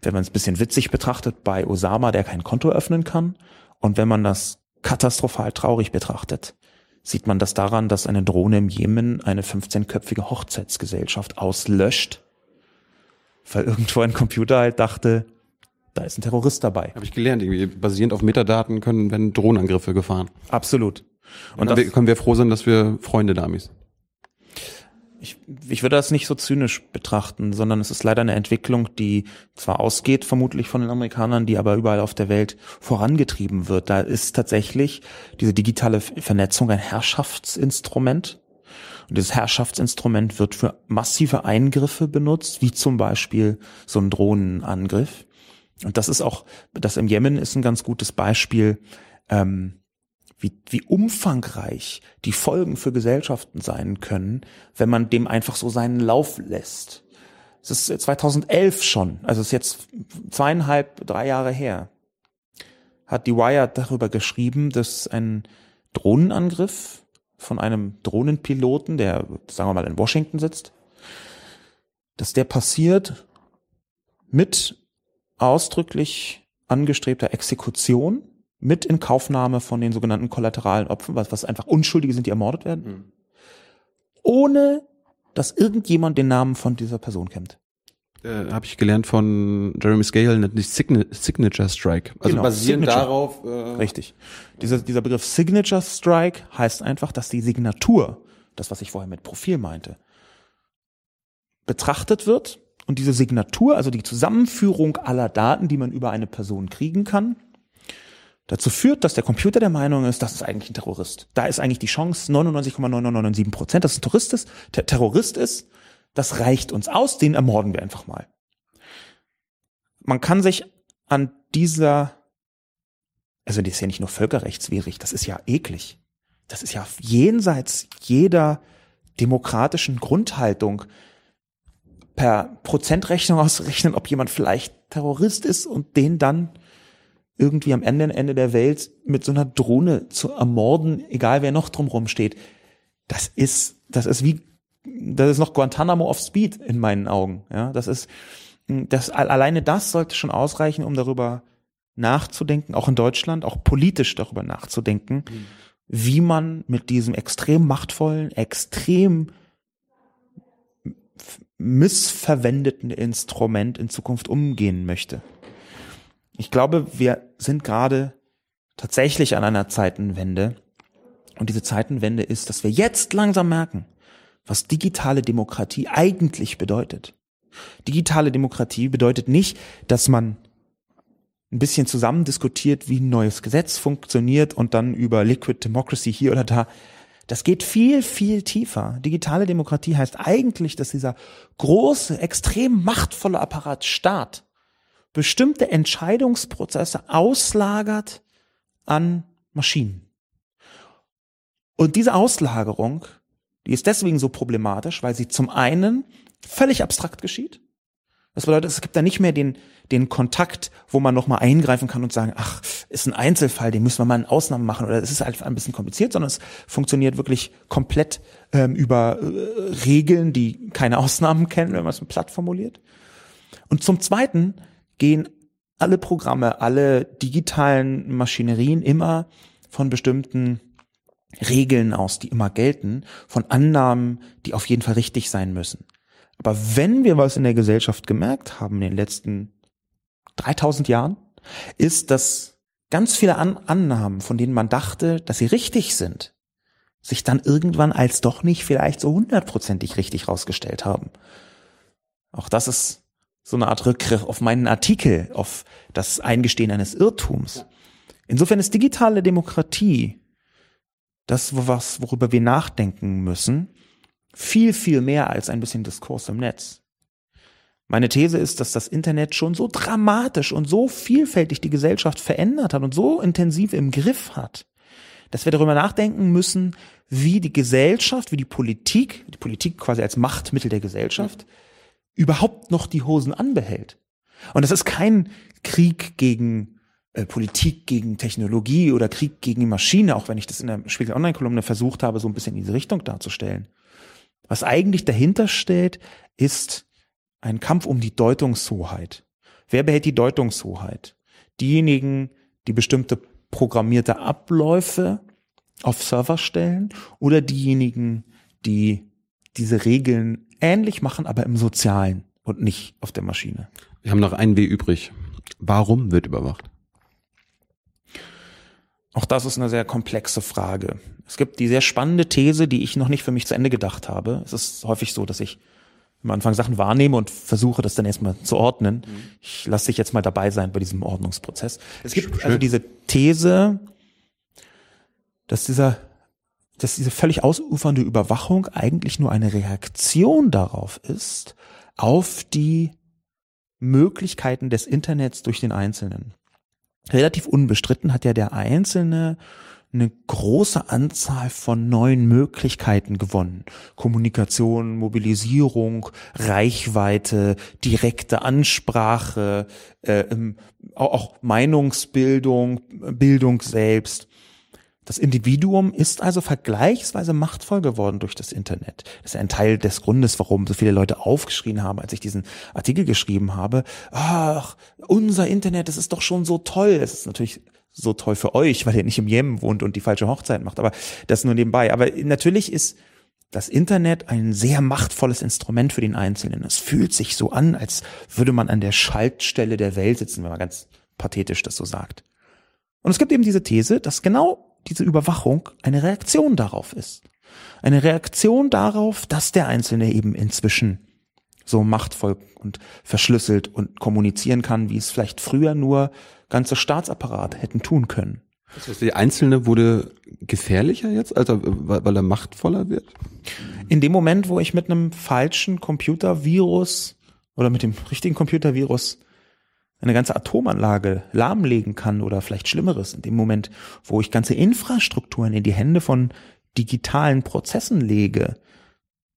wenn man es ein bisschen witzig betrachtet, bei Osama, der kein Konto öffnen kann. Und wenn man das katastrophal traurig betrachtet, sieht man das daran, dass eine Drohne im Jemen eine 15-köpfige Hochzeitsgesellschaft auslöscht, weil irgendwo ein Computer halt dachte, da ist ein Terrorist dabei. Habe ich gelernt, irgendwie basierend auf Metadaten können werden Drohnenangriffe gefahren. Absolut. Und, Und das, können wir froh sein, dass wir Freunde damit sind ich, ich würde das nicht so zynisch betrachten, sondern es ist leider eine Entwicklung, die zwar ausgeht, vermutlich von den Amerikanern, die aber überall auf der Welt vorangetrieben wird. Da ist tatsächlich diese digitale Vernetzung ein Herrschaftsinstrument. Und dieses Herrschaftsinstrument wird für massive Eingriffe benutzt, wie zum Beispiel so ein Drohnenangriff. Und das ist auch, das im Jemen ist ein ganz gutes Beispiel, ähm, wie, wie umfangreich die Folgen für Gesellschaften sein können, wenn man dem einfach so seinen Lauf lässt. Es ist 2011 schon, also es ist jetzt zweieinhalb, drei Jahre her, hat die Wired darüber geschrieben, dass ein Drohnenangriff von einem Drohnenpiloten, der, sagen wir mal, in Washington sitzt, dass der passiert mit ausdrücklich angestrebter Exekution mit Inkaufnahme von den sogenannten kollateralen Opfern, was, was einfach Unschuldige sind, die ermordet werden, mhm. ohne dass irgendjemand den Namen von dieser Person kennt. Äh, Habe ich gelernt von Jeremy Scale, nennt sich Signature Strike. Also genau, basierend Signature. darauf. Äh Richtig. Dieser, dieser Begriff Signature Strike heißt einfach, dass die Signatur, das was ich vorher mit Profil meinte, betrachtet wird und diese Signatur, also die Zusammenführung aller Daten, die man über eine Person kriegen kann, dazu führt, dass der Computer der Meinung ist, das ist eigentlich ein Terrorist. Da ist eigentlich die Chance 99,9997 Prozent, dass ein Terrorist ist, Ter Terrorist ist. Das reicht uns aus, den ermorden wir einfach mal. Man kann sich an dieser, also das ist ja nicht nur völkerrechtswidrig, das ist ja eklig. Das ist ja jenseits jeder demokratischen Grundhaltung per Prozentrechnung ausrechnen, ob jemand vielleicht Terrorist ist und den dann irgendwie am Ende, Ende der Welt mit so einer Drohne zu ermorden, egal wer noch drumherum steht. Das ist, das ist wie, das ist noch Guantanamo of Speed in meinen Augen. Ja, das ist, das, alleine das sollte schon ausreichen, um darüber nachzudenken, auch in Deutschland, auch politisch darüber nachzudenken, mhm. wie man mit diesem extrem machtvollen, extrem missverwendeten Instrument in Zukunft umgehen möchte ich glaube, wir sind gerade tatsächlich an einer Zeitenwende. Und diese Zeitenwende ist, dass wir jetzt langsam merken, was digitale Demokratie eigentlich bedeutet. Digitale Demokratie bedeutet nicht, dass man ein bisschen zusammen diskutiert, wie ein neues Gesetz funktioniert und dann über Liquid Democracy hier oder da Das geht viel, viel tiefer. Digitale Demokratie heißt eigentlich, dass dieser große, extrem machtvolle Apparat Staat bestimmte Entscheidungsprozesse auslagert an Maschinen. Und diese Auslagerung, die ist deswegen so problematisch, weil sie zum einen völlig abstrakt geschieht. Das bedeutet, es gibt da nicht mehr den, den Kontakt, wo man nochmal eingreifen kann und sagen, ach, ist ein Einzelfall, den müssen wir mal in Ausnahmen machen oder es ist einfach ein bisschen kompliziert, sondern es funktioniert wirklich komplett ähm, über äh, Regeln, die keine Ausnahmen kennen, wenn man es platt formuliert. Und zum Zweiten gehen alle Programme, alle digitalen Maschinerien immer von bestimmten Regeln aus, die immer gelten, von Annahmen, die auf jeden Fall richtig sein müssen. Aber wenn wir was in der Gesellschaft gemerkt haben in den letzten 3000 Jahren, ist, dass ganz viele An Annahmen, von denen man dachte, dass sie richtig sind, sich dann irgendwann als doch nicht vielleicht so hundertprozentig richtig rausgestellt haben. Auch das ist so eine Art Rückgriff auf meinen Artikel, auf das Eingestehen eines Irrtums. Insofern ist digitale Demokratie das, was, worüber wir nachdenken müssen, viel, viel mehr als ein bisschen Diskurs im Netz. Meine These ist, dass das Internet schon so dramatisch und so vielfältig die Gesellschaft verändert hat und so intensiv im Griff hat, dass wir darüber nachdenken müssen, wie die Gesellschaft, wie die Politik, die Politik quasi als Machtmittel der Gesellschaft, überhaupt noch die Hosen anbehält. Und das ist kein Krieg gegen äh, Politik gegen Technologie oder Krieg gegen die Maschine, auch wenn ich das in der Spiegel Online-Kolumne versucht habe, so ein bisschen in diese Richtung darzustellen. Was eigentlich dahinter steht, ist ein Kampf um die Deutungshoheit. Wer behält die Deutungshoheit? Diejenigen, die bestimmte programmierte Abläufe auf Server stellen oder diejenigen, die diese Regeln ähnlich machen, aber im Sozialen und nicht auf der Maschine. Wir haben noch einen W übrig. Warum wird überwacht? Auch das ist eine sehr komplexe Frage. Es gibt die sehr spannende These, die ich noch nicht für mich zu Ende gedacht habe. Es ist häufig so, dass ich am Anfang Sachen wahrnehme und versuche das dann erstmal zu ordnen. Mhm. Ich lasse dich jetzt mal dabei sein bei diesem Ordnungsprozess. Es gibt Schön. also diese These, dass dieser, dass diese völlig ausufernde Überwachung eigentlich nur eine Reaktion darauf ist, auf die Möglichkeiten des Internets durch den Einzelnen relativ unbestritten hat ja der Einzelne eine große Anzahl von neuen Möglichkeiten gewonnen. Kommunikation, Mobilisierung, Reichweite, direkte Ansprache, äh, auch Meinungsbildung, Bildung selbst. Das Individuum ist also vergleichsweise machtvoll geworden durch das Internet. Das ist ein Teil des Grundes, warum so viele Leute aufgeschrien haben, als ich diesen Artikel geschrieben habe. Ach, unser Internet, das ist doch schon so toll. Es ist natürlich so toll für euch, weil ihr nicht im Jemen wohnt und die falsche Hochzeit macht. Aber das nur nebenbei. Aber natürlich ist das Internet ein sehr machtvolles Instrument für den Einzelnen. Es fühlt sich so an, als würde man an der Schaltstelle der Welt sitzen, wenn man ganz pathetisch das so sagt. Und es gibt eben diese These, dass genau diese Überwachung eine Reaktion darauf ist. Eine Reaktion darauf, dass der Einzelne eben inzwischen so machtvoll und verschlüsselt und kommunizieren kann, wie es vielleicht früher nur ganze Staatsapparate hätten tun können. Das heißt, der Einzelne wurde gefährlicher jetzt, also weil er machtvoller wird? In dem Moment, wo ich mit einem falschen Computervirus oder mit dem richtigen Computervirus eine ganze Atomanlage lahmlegen kann oder vielleicht Schlimmeres in dem Moment, wo ich ganze Infrastrukturen in die Hände von digitalen Prozessen lege,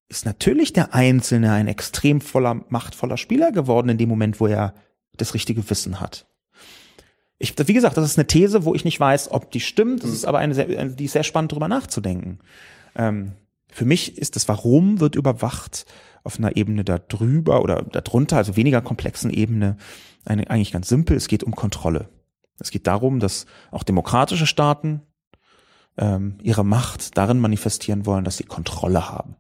ist natürlich der Einzelne ein extrem voller, machtvoller Spieler geworden in dem Moment, wo er das richtige Wissen hat. Ich, wie gesagt, das ist eine These, wo ich nicht weiß, ob die stimmt. Das ist aber eine, sehr, die ist sehr spannend, darüber nachzudenken. Ähm, für mich ist das Warum wird überwacht auf einer Ebene da drüber oder darunter, also weniger komplexen Ebene, eine, eigentlich ganz simpel. Es geht um Kontrolle. Es geht darum, dass auch demokratische Staaten ähm, ihre Macht darin manifestieren wollen, dass sie Kontrolle haben.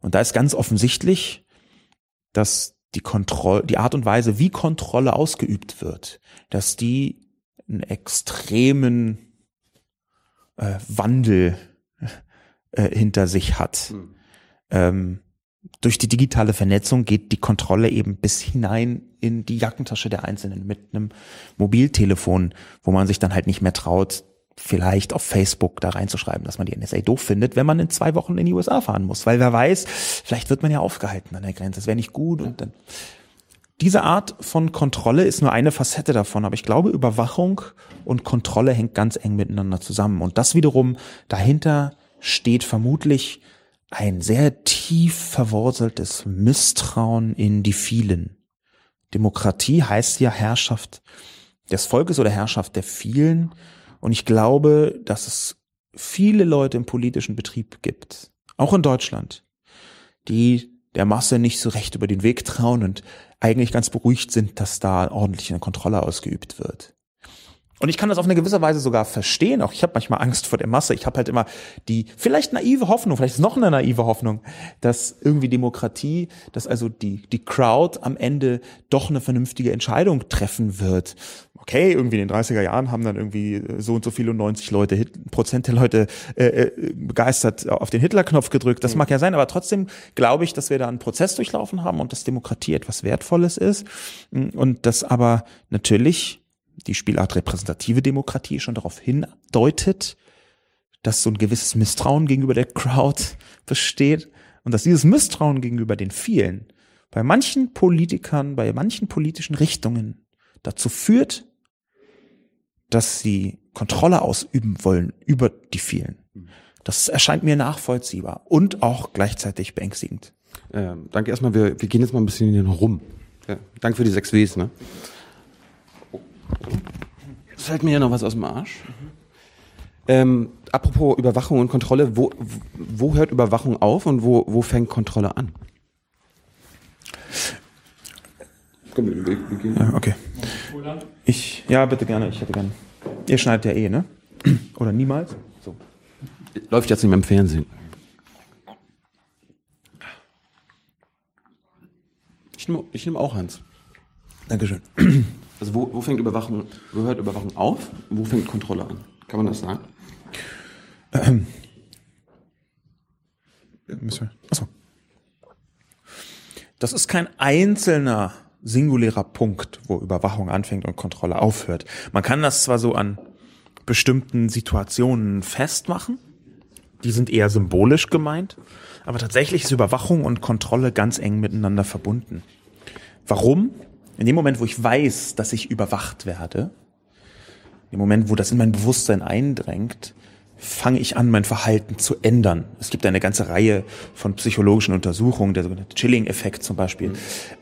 Und da ist ganz offensichtlich, dass die Kontrolle, die Art und Weise, wie Kontrolle ausgeübt wird, dass die einen extremen äh, Wandel äh, hinter sich hat. Hm. Ähm, durch die digitale Vernetzung geht die Kontrolle eben bis hinein in die Jackentasche der Einzelnen mit einem Mobiltelefon, wo man sich dann halt nicht mehr traut, vielleicht auf Facebook da reinzuschreiben, dass man die NSA doof findet, wenn man in zwei Wochen in die USA fahren muss, weil wer weiß, vielleicht wird man ja aufgehalten an der Grenze, das wäre nicht gut. Und dann diese Art von Kontrolle ist nur eine Facette davon, aber ich glaube, Überwachung und Kontrolle hängt ganz eng miteinander zusammen. Und das wiederum dahinter steht vermutlich ein sehr tief verwurzeltes Misstrauen in die vielen. Demokratie heißt ja Herrschaft des Volkes oder Herrschaft der vielen. Und ich glaube, dass es viele Leute im politischen Betrieb gibt, auch in Deutschland, die der Masse nicht so recht über den Weg trauen und eigentlich ganz beruhigt sind, dass da ordentlich eine Kontrolle ausgeübt wird. Und ich kann das auf eine gewisse Weise sogar verstehen. Auch ich habe manchmal Angst vor der Masse. Ich habe halt immer die vielleicht naive Hoffnung, vielleicht ist noch eine naive Hoffnung, dass irgendwie Demokratie, dass also die, die Crowd am Ende doch eine vernünftige Entscheidung treffen wird. Okay, irgendwie in den 30er Jahren haben dann irgendwie so und so viele 90 Leute, Prozent der Leute äh, äh, begeistert auf den Hitler-Knopf gedrückt. Das mhm. mag ja sein, aber trotzdem glaube ich, dass wir da einen Prozess durchlaufen haben und dass Demokratie etwas Wertvolles ist. Und dass aber natürlich die Spielart repräsentative Demokratie schon darauf hindeutet, dass so ein gewisses Misstrauen gegenüber der Crowd besteht und dass dieses Misstrauen gegenüber den vielen bei manchen Politikern, bei manchen politischen Richtungen dazu führt, dass sie Kontrolle ausüben wollen über die vielen. Das erscheint mir nachvollziehbar und auch gleichzeitig beängstigend. Ähm, danke erstmal, wir, wir gehen jetzt mal ein bisschen in den Rum. Ja, danke für die sechs Ws. Ne? Es fällt mir ja noch was aus dem Arsch. Ähm, apropos Überwachung und Kontrolle, wo, wo hört Überwachung auf und wo, wo fängt Kontrolle an? Komm, wir, wir gehen. Ja, okay. Ich, ja, bitte gerne, ich hätte gerne. Ihr schneidet ja eh, ne? Oder niemals? So. Läuft jetzt nicht mehr im Fernsehen. Ich nehme ich nehm auch Hans. Dankeschön. Also wo, wo fängt Überwachung, wo hört Überwachung auf? Wo fängt Kontrolle an? Kann man das sagen? Ähm. Achso. Das ist kein einzelner singulärer Punkt, wo Überwachung anfängt und Kontrolle aufhört. Man kann das zwar so an bestimmten Situationen festmachen, die sind eher symbolisch gemeint, aber tatsächlich ist Überwachung und Kontrolle ganz eng miteinander verbunden. Warum? In dem Moment, wo ich weiß, dass ich überwacht werde, im Moment, wo das in mein Bewusstsein eindrängt, fange ich an, mein Verhalten zu ändern. Es gibt eine ganze Reihe von psychologischen Untersuchungen, der sogenannte Chilling-Effekt zum Beispiel,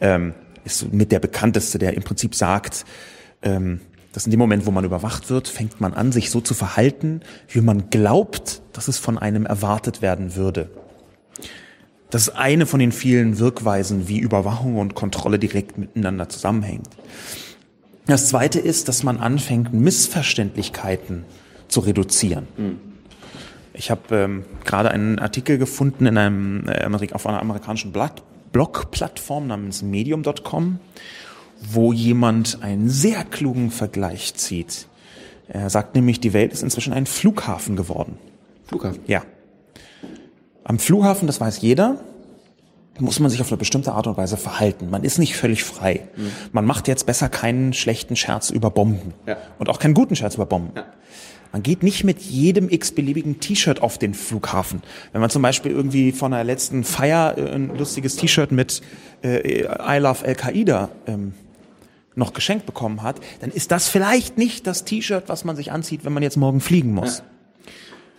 ähm, ist mit der bekannteste, der im Prinzip sagt, ähm, dass in dem Moment, wo man überwacht wird, fängt man an, sich so zu verhalten, wie man glaubt, dass es von einem erwartet werden würde. Das ist eine von den vielen Wirkweisen, wie Überwachung und Kontrolle direkt miteinander zusammenhängt. Das zweite ist, dass man anfängt, Missverständlichkeiten zu reduzieren. Mhm. Ich habe ähm, gerade einen Artikel gefunden in einem, äh, auf einer amerikanischen Blog-Plattform namens medium.com, wo jemand einen sehr klugen Vergleich zieht. Er sagt nämlich, die Welt ist inzwischen ein Flughafen geworden. Flughafen? Ja. Am Flughafen, das weiß jeder, muss man sich auf eine bestimmte Art und Weise verhalten. Man ist nicht völlig frei. Mhm. Man macht jetzt besser keinen schlechten Scherz über Bomben ja. und auch keinen guten Scherz über Bomben. Ja. Man geht nicht mit jedem x-beliebigen T-Shirt auf den Flughafen. Wenn man zum Beispiel irgendwie von einer letzten Feier äh, ein lustiges T-Shirt mit äh, I Love Al-Qaida ähm, noch geschenkt bekommen hat, dann ist das vielleicht nicht das T-Shirt, was man sich anzieht, wenn man jetzt morgen fliegen muss. Ja.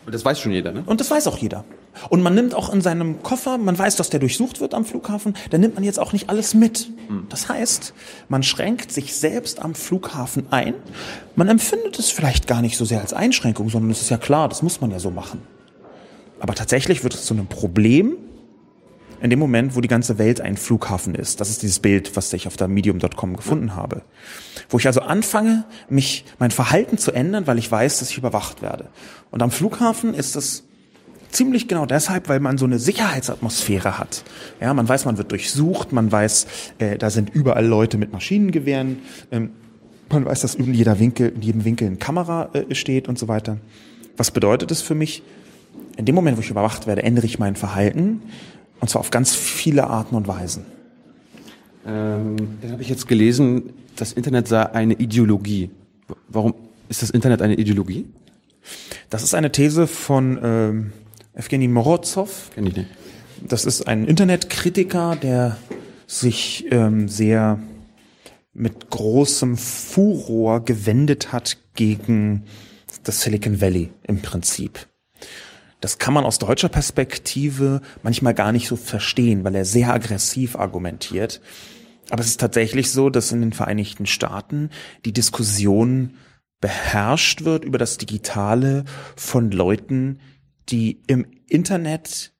Und das weiß schon jeder, ne? Und das weiß auch jeder. Und man nimmt auch in seinem Koffer, man weiß, dass der durchsucht wird am Flughafen, da nimmt man jetzt auch nicht alles mit. Hm. Das heißt, man schränkt sich selbst am Flughafen ein. Man empfindet es vielleicht gar nicht so sehr als Einschränkung, sondern es ist ja klar, das muss man ja so machen. Aber tatsächlich wird es zu einem Problem in dem Moment, wo die ganze Welt ein Flughafen ist. Das ist dieses Bild, was ich auf der medium.com gefunden habe. Wo ich also anfange, mich, mein Verhalten zu ändern, weil ich weiß, dass ich überwacht werde. Und am Flughafen ist es ziemlich genau deshalb, weil man so eine Sicherheitsatmosphäre hat. Ja, man weiß, man wird durchsucht, man weiß, äh, da sind überall Leute mit Maschinengewehren, ähm, man weiß, dass in jeder Winkel, in jedem Winkel eine Kamera äh, steht und so weiter. Was bedeutet es für mich? In dem Moment, wo ich überwacht werde, ändere ich mein Verhalten und zwar auf ganz viele Arten und Weisen. Ähm, dann habe ich jetzt gelesen, das Internet sei eine Ideologie. Warum ist das Internet eine Ideologie? Das ist eine These von ähm, Evgeny Morozov. Kenn ich nicht. Das ist ein Internetkritiker, der sich ähm, sehr mit großem Furor gewendet hat gegen das Silicon Valley im Prinzip. Das kann man aus deutscher Perspektive manchmal gar nicht so verstehen, weil er sehr aggressiv argumentiert. Aber es ist tatsächlich so, dass in den Vereinigten Staaten die Diskussion beherrscht wird über das Digitale von Leuten, die im Internet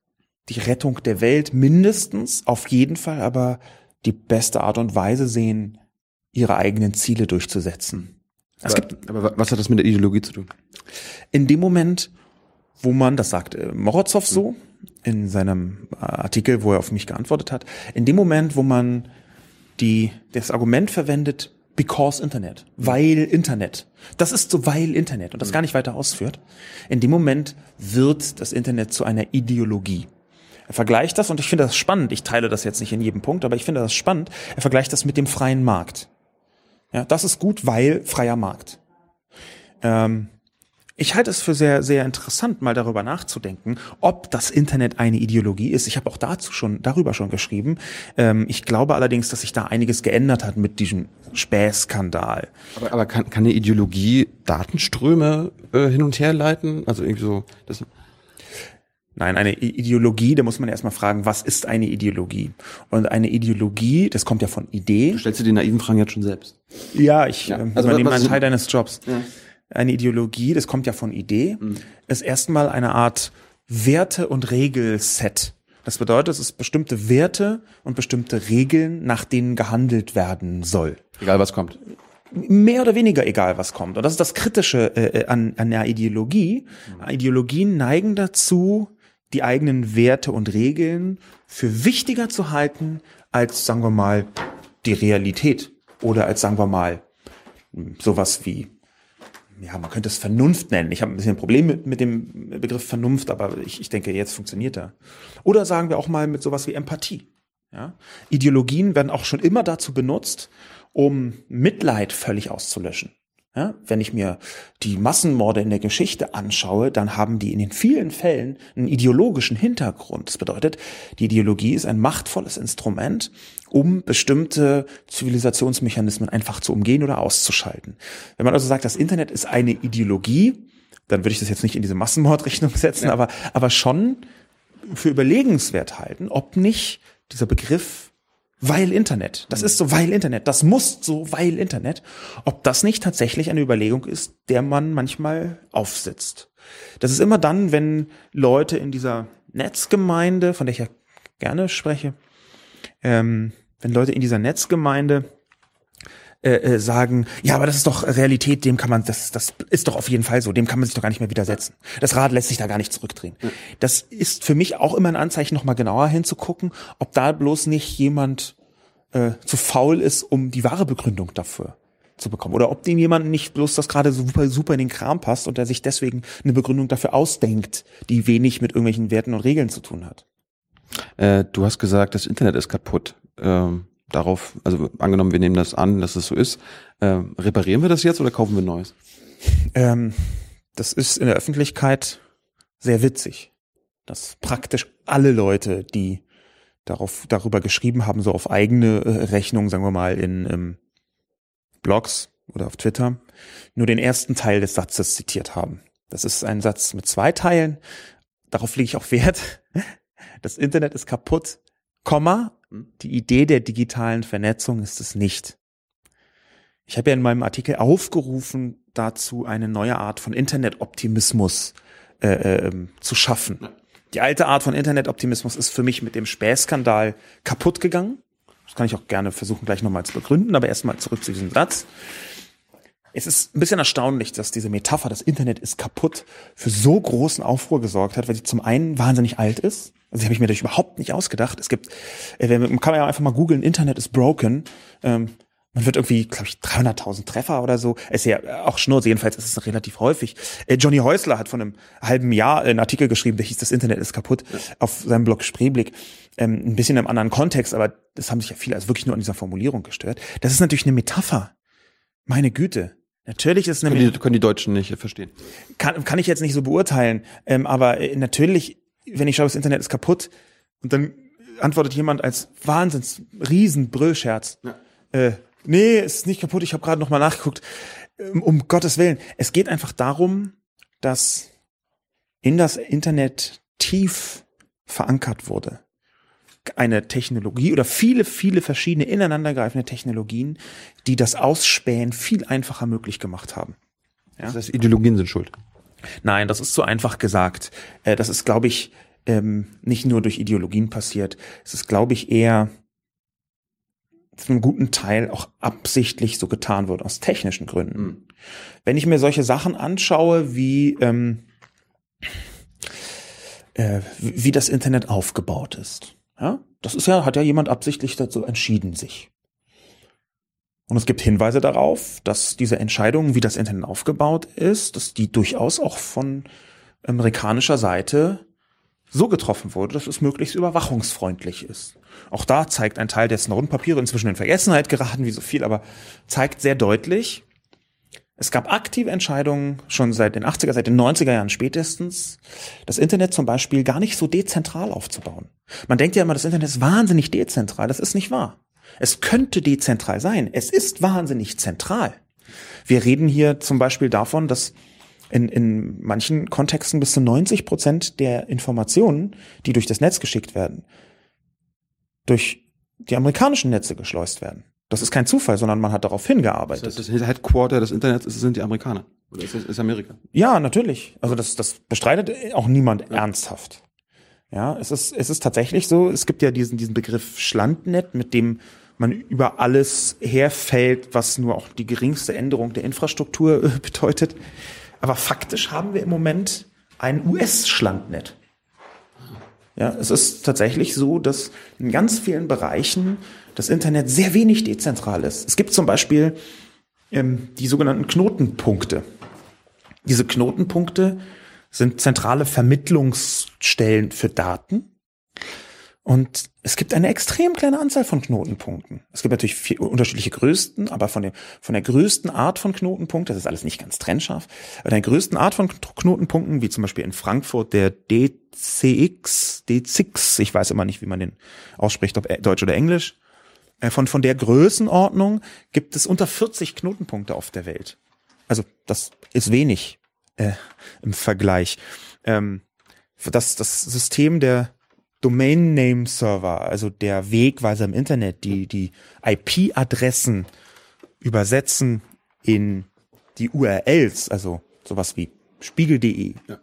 die Rettung der Welt mindestens, auf jeden Fall aber die beste Art und Weise sehen, ihre eigenen Ziele durchzusetzen. Es Aber, gibt aber was hat das mit der Ideologie zu tun? in dem Moment, wo man, das sagt äh, Morozov so in seinem äh, Artikel, wo er auf mich geantwortet hat, in dem Moment, wo man die, das Argument verwendet, because Internet, weil Internet. Das ist so, weil Internet und das gar nicht weiter ausführt. In dem Moment wird das Internet zu einer Ideologie. Er vergleicht das und ich finde das spannend. Ich teile das jetzt nicht in jedem Punkt, aber ich finde das spannend. Er vergleicht das mit dem freien Markt. Ja, das ist gut, weil freier Markt. Ähm, ich halte es für sehr, sehr interessant, mal darüber nachzudenken, ob das Internet eine Ideologie ist. Ich habe auch dazu schon, darüber schon geschrieben. Ähm, ich glaube allerdings, dass sich da einiges geändert hat mit diesem Späßskandal. Aber, aber kann, kann eine Ideologie Datenströme äh, hin und her leiten? Also irgendwie so, das, Nein, eine Ideologie, da muss man erstmal fragen, was ist eine Ideologie? Und eine Ideologie, das kommt ja von Idee. du stellst dir die naiven Fragen jetzt schon selbst. Ja, ich Ja, ja, also übernehme einen Teil deines Jobs. Ja. Eine Ideologie, das kommt ja von Idee, ist erstmal eine Art Werte- und Regelset. Das bedeutet, es ist bestimmte Werte und bestimmte Regeln, nach denen gehandelt werden soll. Egal was kommt. Mehr oder weniger egal, was kommt. Und das ist das Kritische äh, äh, an, an der Ideologie. Ideologien neigen dazu, die eigenen Werte und Regeln für wichtiger zu halten als, sagen wir mal, die Realität. Oder als, sagen wir mal, mh, sowas wie, ja, man könnte es Vernunft nennen. Ich habe ein bisschen ein Problem mit, mit dem Begriff Vernunft, aber ich, ich denke, jetzt funktioniert er. Oder sagen wir auch mal mit sowas wie Empathie. Ja? Ideologien werden auch schon immer dazu benutzt, um Mitleid völlig auszulöschen. Ja? Wenn ich mir die Massenmorde in der Geschichte anschaue, dann haben die in den vielen Fällen einen ideologischen Hintergrund. Das bedeutet, die Ideologie ist ein machtvolles Instrument, um bestimmte Zivilisationsmechanismen einfach zu umgehen oder auszuschalten. Wenn man also sagt, das Internet ist eine Ideologie, dann würde ich das jetzt nicht in diese Massenmordrichtung setzen, aber, aber schon für überlegenswert halten, ob nicht dieser Begriff weil Internet, das ist so weil Internet, das muss so weil Internet, ob das nicht tatsächlich eine Überlegung ist, der man manchmal aufsitzt. Das ist immer dann, wenn Leute in dieser Netzgemeinde, von der ich ja gerne spreche, ähm, wenn Leute in dieser Netzgemeinde äh, äh, sagen, ja, aber das ist doch Realität, dem kann man, das, das ist doch auf jeden Fall so, dem kann man sich doch gar nicht mehr widersetzen. Das Rad lässt sich da gar nicht zurückdrehen. Das ist für mich auch immer ein Anzeichen, nochmal genauer hinzugucken, ob da bloß nicht jemand äh, zu faul ist, um die wahre Begründung dafür zu bekommen. Oder ob dem jemand nicht bloß das gerade super, super in den Kram passt und er sich deswegen eine Begründung dafür ausdenkt, die wenig mit irgendwelchen Werten und Regeln zu tun hat. Äh, du hast gesagt, das Internet ist kaputt. Ähm, darauf, also angenommen, wir nehmen das an, dass es so ist. Ähm, reparieren wir das jetzt oder kaufen wir Neues? Ähm, das ist in der Öffentlichkeit sehr witzig, dass praktisch alle Leute, die darauf, darüber geschrieben haben, so auf eigene äh, Rechnung, sagen wir mal, in ähm, Blogs oder auf Twitter, nur den ersten Teil des Satzes zitiert haben. Das ist ein Satz mit zwei Teilen. Darauf lege ich auch Wert. Das Internet ist kaputt, Komma, die Idee der digitalen Vernetzung ist es nicht. Ich habe ja in meinem Artikel aufgerufen, dazu eine neue Art von Internetoptimismus äh, äh, zu schaffen. Die alte Art von Internetoptimismus ist für mich mit dem Späßskandal kaputt gegangen. Das kann ich auch gerne versuchen, gleich nochmal zu begründen, aber erstmal zurück zu diesem Satz. Es ist ein bisschen erstaunlich, dass diese Metapher, das Internet ist kaputt, für so großen Aufruhr gesorgt hat, weil sie zum einen wahnsinnig alt ist. Also die habe ich mir natürlich überhaupt nicht ausgedacht. Es gibt, äh, man kann ja einfach mal googeln, Internet is broken. Ähm, man wird irgendwie, glaube ich, 300.000 Treffer oder so. Ist ja auch Schnurz, jedenfalls ist es relativ häufig. Äh, Johnny Häusler hat von einem halben Jahr einen Artikel geschrieben, der hieß, das Internet ist kaputt, auf seinem Blog Spreeblick. Ähm, ein bisschen im anderen Kontext, aber das haben sich ja viele also wirklich nur an dieser Formulierung gestört. Das ist natürlich eine Metapher. Meine Güte. Natürlich ist können, nämlich, die, können die Deutschen nicht verstehen. kann, kann ich jetzt nicht so beurteilen, ähm, aber äh, natürlich, wenn ich schaue, das Internet ist kaputt und dann antwortet jemand als Wahnsinns riesen Brüllscherz. Ja. Äh, nee, es ist nicht kaputt, ich habe gerade noch mal nachgeguckt. Ähm, um Gottes Willen, es geht einfach darum, dass in das Internet tief verankert wurde. Eine Technologie oder viele, viele verschiedene ineinandergreifende Technologien, die das Ausspähen viel einfacher möglich gemacht haben. Ja? Das heißt, Ideologien sind schuld. Nein, das ist zu einfach gesagt. Äh, Das ist, glaube ich, ähm, nicht nur durch Ideologien passiert. Es ist, glaube ich, eher zu einem guten Teil auch absichtlich so getan wird, aus technischen Gründen. Wenn ich mir solche Sachen anschaue, wie, ähm, äh, wie wie das Internet aufgebaut ist. Ja, das ist ja, hat ja jemand absichtlich dazu entschieden, sich. Und es gibt Hinweise darauf, dass diese Entscheidung, wie das Internet aufgebaut ist, dass die durchaus auch von amerikanischer Seite so getroffen wurde, dass es möglichst überwachungsfreundlich ist. Auch da zeigt ein Teil der Snowden-Papiere inzwischen in Vergessenheit geraten, wie so viel, aber zeigt sehr deutlich, es gab aktive Entscheidungen schon seit den 80er, seit den 90er Jahren spätestens, das Internet zum Beispiel gar nicht so dezentral aufzubauen. Man denkt ja immer, das Internet ist wahnsinnig dezentral. Das ist nicht wahr. Es könnte dezentral sein. Es ist wahnsinnig zentral. Wir reden hier zum Beispiel davon, dass in, in manchen Kontexten bis zu 90 Prozent der Informationen, die durch das Netz geschickt werden, durch die amerikanischen Netze geschleust werden. Das ist kein Zufall, sondern man hat darauf hingearbeitet. Das, heißt, das Headquarter des Internets sind die Amerikaner. Oder ist, ist Amerika? Ja, natürlich. Also das, das bestreitet auch niemand ernsthaft. Ja, es ist, es ist tatsächlich so, es gibt ja diesen, diesen Begriff Schlandnet, mit dem man über alles herfällt, was nur auch die geringste Änderung der Infrastruktur äh, bedeutet. Aber faktisch haben wir im Moment ein US-Schlandnet. Ja, es ist tatsächlich so, dass in ganz vielen Bereichen das Internet sehr wenig dezentral ist. Es gibt zum Beispiel ähm, die sogenannten Knotenpunkte. Diese Knotenpunkte sind zentrale Vermittlungsstellen für Daten. Und es gibt eine extrem kleine Anzahl von Knotenpunkten. Es gibt natürlich vier unterschiedliche Größten, aber von der, von der größten Art von Knotenpunkt, das ist alles nicht ganz trennscharf, aber der größten Art von Knotenpunkten, wie zum Beispiel in Frankfurt der DCX, DCX, ich weiß immer nicht, wie man den ausspricht, ob Deutsch oder Englisch, äh, von, von der Größenordnung gibt es unter 40 Knotenpunkte auf der Welt. Also das ist wenig äh, im Vergleich. Ähm, das, das System der Domain Name Server, also der Wegweiser im Internet, die die IP-Adressen übersetzen in die URLs, also sowas wie spiegel.de Ja.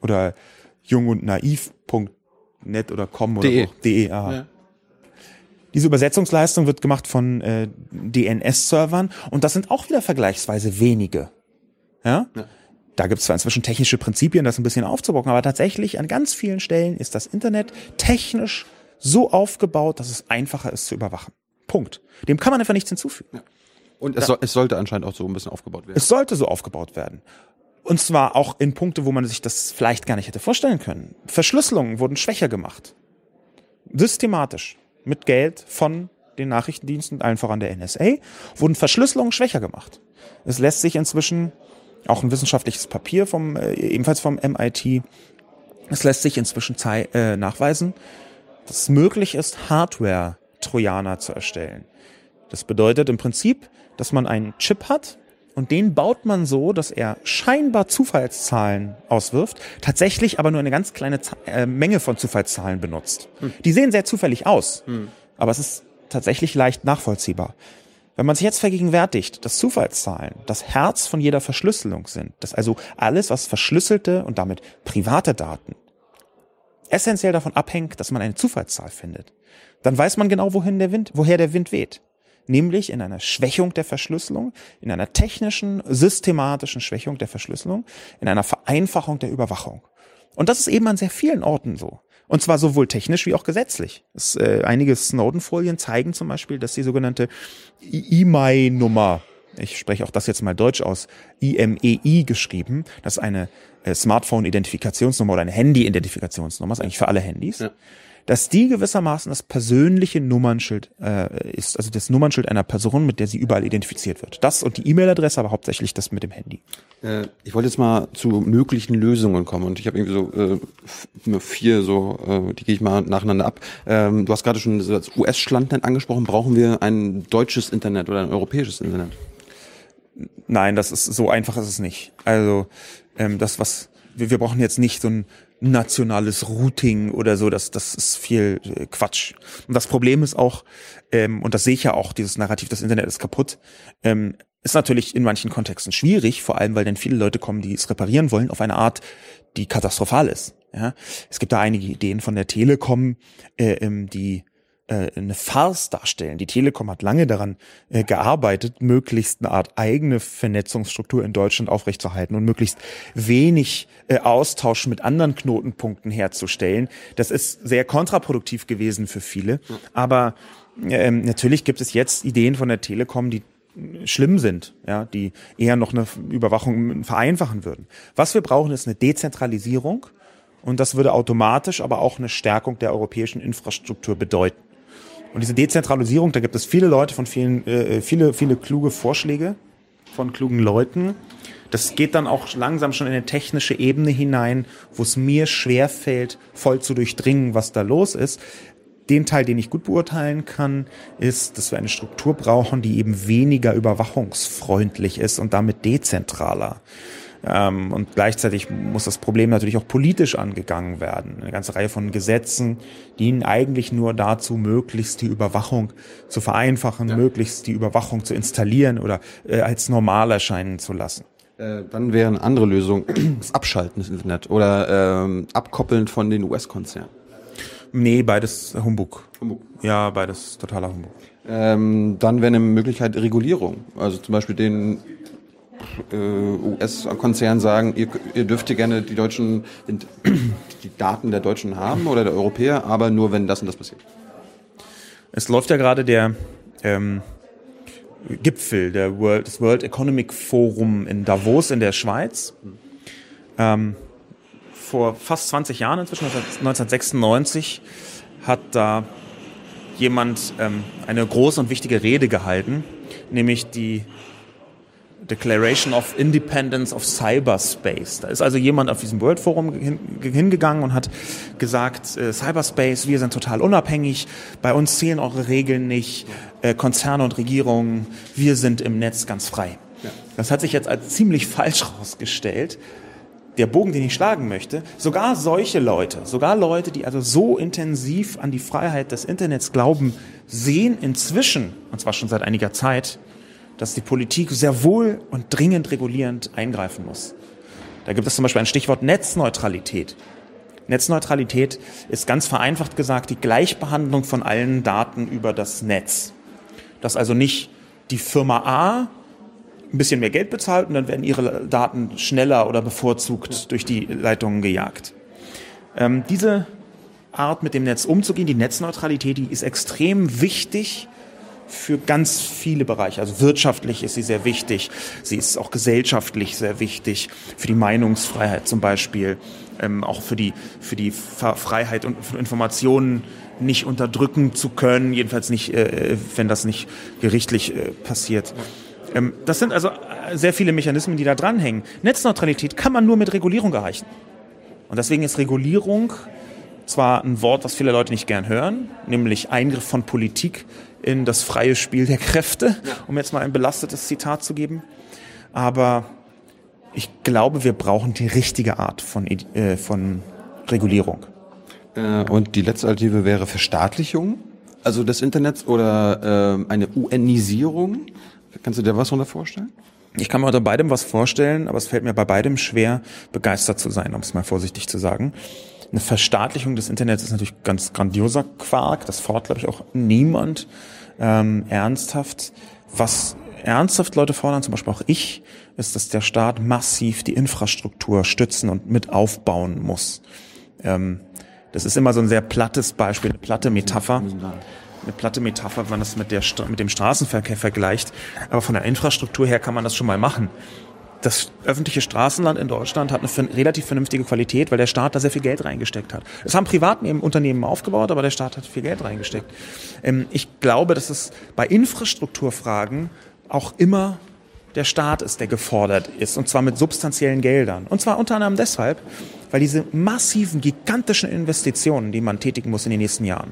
oder jung und naiv.net oder com oder De. de. Aha. Diese Übersetzungsleistung wird gemacht von äh, DNS-Servern und das sind auch wieder vergleichsweise wenige. Ja? Ja. Da gibt es zwar inzwischen technische Prinzipien, das ein bisschen aufzubocken, aber tatsächlich an ganz vielen Stellen ist das Internet technisch so aufgebaut, dass es einfacher ist zu überwachen. Punkt. Dem kann man einfach nichts hinzufügen. Und es, soll, es sollte anscheinend auch so ein bisschen aufgebaut werden. Es sollte so aufgebaut werden. Und zwar auch in Punkte, wo man sich das vielleicht gar nicht hätte vorstellen können. Verschlüsselungen wurden schwächer gemacht. Systematisch. Mit Geld von den Nachrichtendiensten, allen voran der NSA, wurden Verschlüsselungen schwächer gemacht. Es lässt sich inzwischen, auch ein wissenschaftliches Papier vom, äh, ebenfalls vom MIT, es lässt sich inzwischen zei- äh, nachweisen, dass es möglich ist, Hardware-Trojaner zu erstellen. Das bedeutet im Prinzip, dass man einen Chip hat und den baut man so, dass er scheinbar Zufallszahlen auswirft, tatsächlich aber nur eine ganz kleine Z äh, Menge von Zufallszahlen benutzt. Die sehen sehr zufällig aus, aber es ist tatsächlich leicht nachvollziehbar. Wenn man sich jetzt vergegenwärtigt, dass Zufallszahlen das Herz von jeder Verschlüsselung sind, dass also alles, was verschlüsselte und damit private Daten essentiell davon abhängt, dass man eine Zufallszahl findet, dann weiß man genau, wohin der Wind, woher der Wind weht. Nämlich in einer Schwächung der Verschlüsselung, in einer technischen, systematischen Schwächung der Verschlüsselung, in einer Vereinfachung der Überwachung. Und das ist eben an sehr vielen Orten so. Und zwar sowohl technisch wie auch gesetzlich. Es, äh, einige Snowden-Folien zeigen zum Beispiel, dass die sogenannte IMEI-Nummer, ich spreche auch das jetzt mal deutsch aus, IMEI geschrieben, das ist eine äh, Smartphone-Identifikationsnummer oder eine Handy-Identifikationsnummer, ist eigentlich für alle Handys. Ja. Dass die gewissermaßen das persönliche Nummernschild äh, ist, also das Nummernschild einer Person, mit der sie überall identifiziert wird. Das und die E-Mail-Adresse, aber hauptsächlich das mit dem Handy. Äh, ich wollte jetzt mal zu möglichen Lösungen kommen und ich habe irgendwie so äh, vier so, äh, die gehe ich mal nacheinander ab. Ähm, du hast gerade schon das US-Schlandnet angesprochen. Brauchen wir ein deutsches Internet oder ein europäisches Internet? Nein, das ist so einfach ist es nicht. Also ähm, das was wir, wir brauchen jetzt nicht so ein nationales Routing oder so, das, das ist viel äh, Quatsch. Und das Problem ist auch, ähm, und das sehe ich ja auch, dieses Narrativ, das Internet ist kaputt, ähm, ist natürlich in manchen Kontexten schwierig, vor allem weil dann viele Leute kommen, die es reparieren wollen, auf eine Art, die katastrophal ist. Ja? Es gibt da einige Ideen von der Telekom, äh, ähm, die eine Farce darstellen. Die Telekom hat lange daran äh, gearbeitet, möglichst eine Art eigene Vernetzungsstruktur in Deutschland aufrechtzuerhalten und möglichst wenig äh, Austausch mit anderen Knotenpunkten herzustellen. Das ist sehr kontraproduktiv gewesen für viele. Aber ähm, natürlich gibt es jetzt Ideen von der Telekom, die schlimm sind, ja, die eher noch eine Überwachung vereinfachen würden. Was wir brauchen, ist eine Dezentralisierung und das würde automatisch aber auch eine Stärkung der europäischen Infrastruktur bedeuten. Und diese Dezentralisierung, da gibt es viele Leute von vielen, äh, viele, viele kluge Vorschläge von klugen Leuten. Das geht dann auch langsam schon in eine technische Ebene hinein, wo es mir schwer fällt, voll zu durchdringen, was da los ist. Den Teil, den ich gut beurteilen kann, ist, dass wir eine Struktur brauchen, die eben weniger überwachungsfreundlich ist und damit dezentraler. Ähm, und gleichzeitig muss das Problem natürlich auch politisch angegangen werden. Eine ganze Reihe von Gesetzen dienen eigentlich nur dazu, möglichst die Überwachung zu vereinfachen, ja. möglichst die Überwachung zu installieren oder äh, als normal erscheinen zu lassen. Äh, dann wäre eine andere Lösung das Abschalten des Internet oder ähm, abkoppeln von den US-Konzernen. Nee, beides Humbug. Humbug. Ja, beides totaler Humbug. Ähm, dann wäre eine Möglichkeit Regulierung. Also zum Beispiel den äh, US-Konzern sagen, ihr, ihr dürft hier gerne die deutschen, die Daten der Deutschen haben oder der Europäer, aber nur wenn das und das passiert. Es läuft ja gerade der ähm, Gipfel der World, des World Economic Forum in Davos in der Schweiz. Ähm, vor fast 20 Jahren, inzwischen 1996, hat da jemand ähm, eine große und wichtige Rede gehalten, nämlich die Declaration of Independence of Cyberspace. Da ist also jemand auf diesem World Forum hingegangen und hat gesagt, äh, Cyberspace, wir sind total unabhängig, bei uns zählen eure Regeln nicht, äh, Konzerne und Regierungen, wir sind im Netz ganz frei. Ja. Das hat sich jetzt als ziemlich falsch herausgestellt. Der Bogen, den ich schlagen möchte, sogar solche Leute, sogar Leute, die also so intensiv an die Freiheit des Internets glauben, sehen inzwischen, und zwar schon seit einiger Zeit, dass die Politik sehr wohl und dringend regulierend eingreifen muss. Da gibt es zum Beispiel ein Stichwort Netzneutralität. Netzneutralität ist ganz vereinfacht gesagt die Gleichbehandlung von allen Daten über das Netz. Dass also nicht die Firma A ein bisschen mehr Geld bezahlt und dann werden ihre Daten schneller oder bevorzugt durch die Leitungen gejagt. Ähm, diese Art mit dem Netz umzugehen, die Netzneutralität, die ist extrem wichtig für ganz viele Bereiche. Also wirtschaftlich ist sie sehr wichtig. Sie ist auch gesellschaftlich sehr wichtig. Für die Meinungsfreiheit zum Beispiel. Ähm, auch für die, für die Freiheit und Informationen nicht unterdrücken zu können. Jedenfalls nicht, äh, wenn das nicht gerichtlich äh, passiert. Ähm, das sind also sehr viele Mechanismen, die da dranhängen. Netzneutralität kann man nur mit Regulierung erreichen. Und deswegen ist Regulierung zwar ein Wort, was viele Leute nicht gern hören, nämlich Eingriff von Politik in das freie Spiel der Kräfte, um jetzt mal ein belastetes Zitat zu geben. Aber ich glaube, wir brauchen die richtige Art von, äh, von Regulierung. Äh, und die letzte Alternative wäre Verstaatlichung, also des Internets oder äh, eine UNisierung. Kannst du dir was darunter vorstellen? Ich kann mir unter beidem was vorstellen, aber es fällt mir bei beidem schwer, begeistert zu sein, um es mal vorsichtig zu sagen. Eine Verstaatlichung des Internets ist natürlich ganz grandioser Quark. Das fordert, glaube ich, auch niemand ähm, ernsthaft. Was ernsthaft Leute fordern, zum Beispiel auch ich, ist, dass der Staat massiv die Infrastruktur stützen und mit aufbauen muss. Ähm, das ist immer so ein sehr plattes Beispiel, eine platte Metapher. Eine platte Metapher, wenn man das mit, der, mit dem Straßenverkehr vergleicht. Aber von der Infrastruktur her kann man das schon mal machen. Das öffentliche Straßenland in Deutschland hat eine relativ vernünftige Qualität, weil der Staat da sehr viel Geld reingesteckt hat. Es haben Privatunternehmen aufgebaut, aber der Staat hat viel Geld reingesteckt. Ähm, ich glaube, dass es bei Infrastrukturfragen auch immer der Staat ist, der gefordert ist, und zwar mit substanziellen Geldern. Und zwar unter anderem deshalb, weil diese massiven, gigantischen Investitionen, die man tätigen muss in den nächsten Jahren,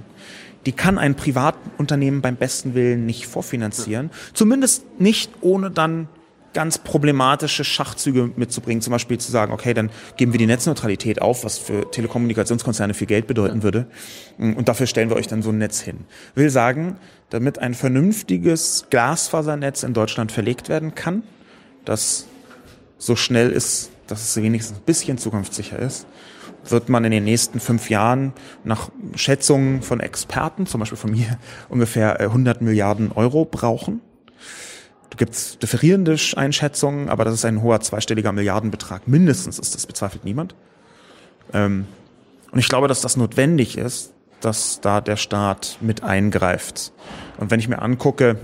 die kann ein Privatunternehmen beim besten Willen nicht vorfinanzieren. Zumindest nicht ohne dann ganz problematische Schachzüge mitzubringen, zum Beispiel zu sagen, okay, dann geben wir die Netzneutralität auf, was für Telekommunikationskonzerne viel Geld bedeuten würde. Und dafür stellen wir euch dann so ein Netz hin. Will sagen, damit ein vernünftiges Glasfasernetz in Deutschland verlegt werden kann, das so schnell ist, dass es wenigstens ein bisschen zukunftssicher ist, wird man in den nächsten fünf Jahren nach Schätzungen von Experten, zum Beispiel von mir, ungefähr 100 Milliarden Euro brauchen. Da gibt's differierende Einschätzungen, aber das ist ein hoher zweistelliger Milliardenbetrag. Mindestens ist das, bezweifelt niemand. Ähm, und ich glaube, dass das notwendig ist, dass da der Staat mit eingreift. Und wenn ich mir angucke,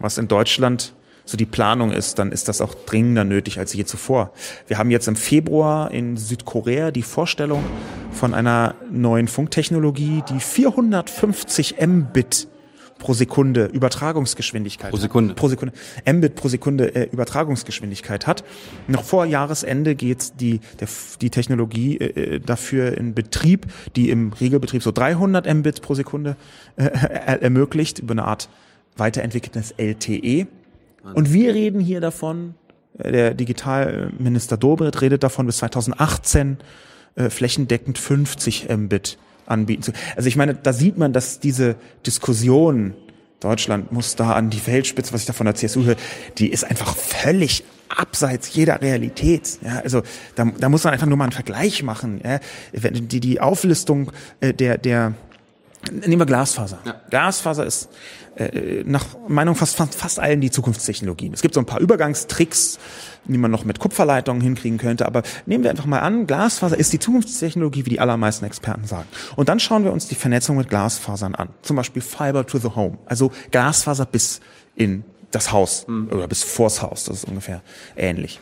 was in Deutschland so die Planung ist, dann ist das auch dringender nötig als je zuvor. Wir haben jetzt im Februar in Südkorea die Vorstellung von einer neuen Funktechnologie, die 450 Mbit pro Sekunde Übertragungsgeschwindigkeit. Pro Sekunde. Hat. Pro Sekunde. Mbit pro Sekunde äh, Übertragungsgeschwindigkeit hat. Noch vor Jahresende geht die, der, die Technologie äh, äh dafür in Betrieb, die im Regelbetrieb so 300 Mbit pro Sekunde äh, äh, ermöglicht, über eine Art weiterentwickeltes LTE. Und wir reden hier davon, äh, der Digitalminister Dobrindt redet davon, bis 2018 äh, flächendeckend 50 Mbit anbieten zu. Also ich meine, da sieht man, dass diese Diskussion, Deutschland muss da an die Weltspitze, was ich da von der CSU höre, die ist einfach völlig abseits jeder Realität. Ja, also da, da muss man einfach nur mal einen Vergleich machen. Ja, die, die Auflistung äh, der, der Nehmen wir Glasfaser. Ja. Glasfaser ist äh, nach Meinung fast, fast, fast allen die Zukunftstechnologien. Es gibt so ein paar Übergangstricks, die man noch mit Kupferleitungen hinkriegen könnte, aber nehmen wir einfach mal an, Glasfaser ist die Zukunftstechnologie, wie die allermeisten Experten sagen. Und dann schauen wir uns die Vernetzung mit Glasfasern an. Zum Beispiel Fiber to the Home, also Glasfaser bis in das Haus mhm. oder bis vors Haus, das ist ungefähr ähnlich.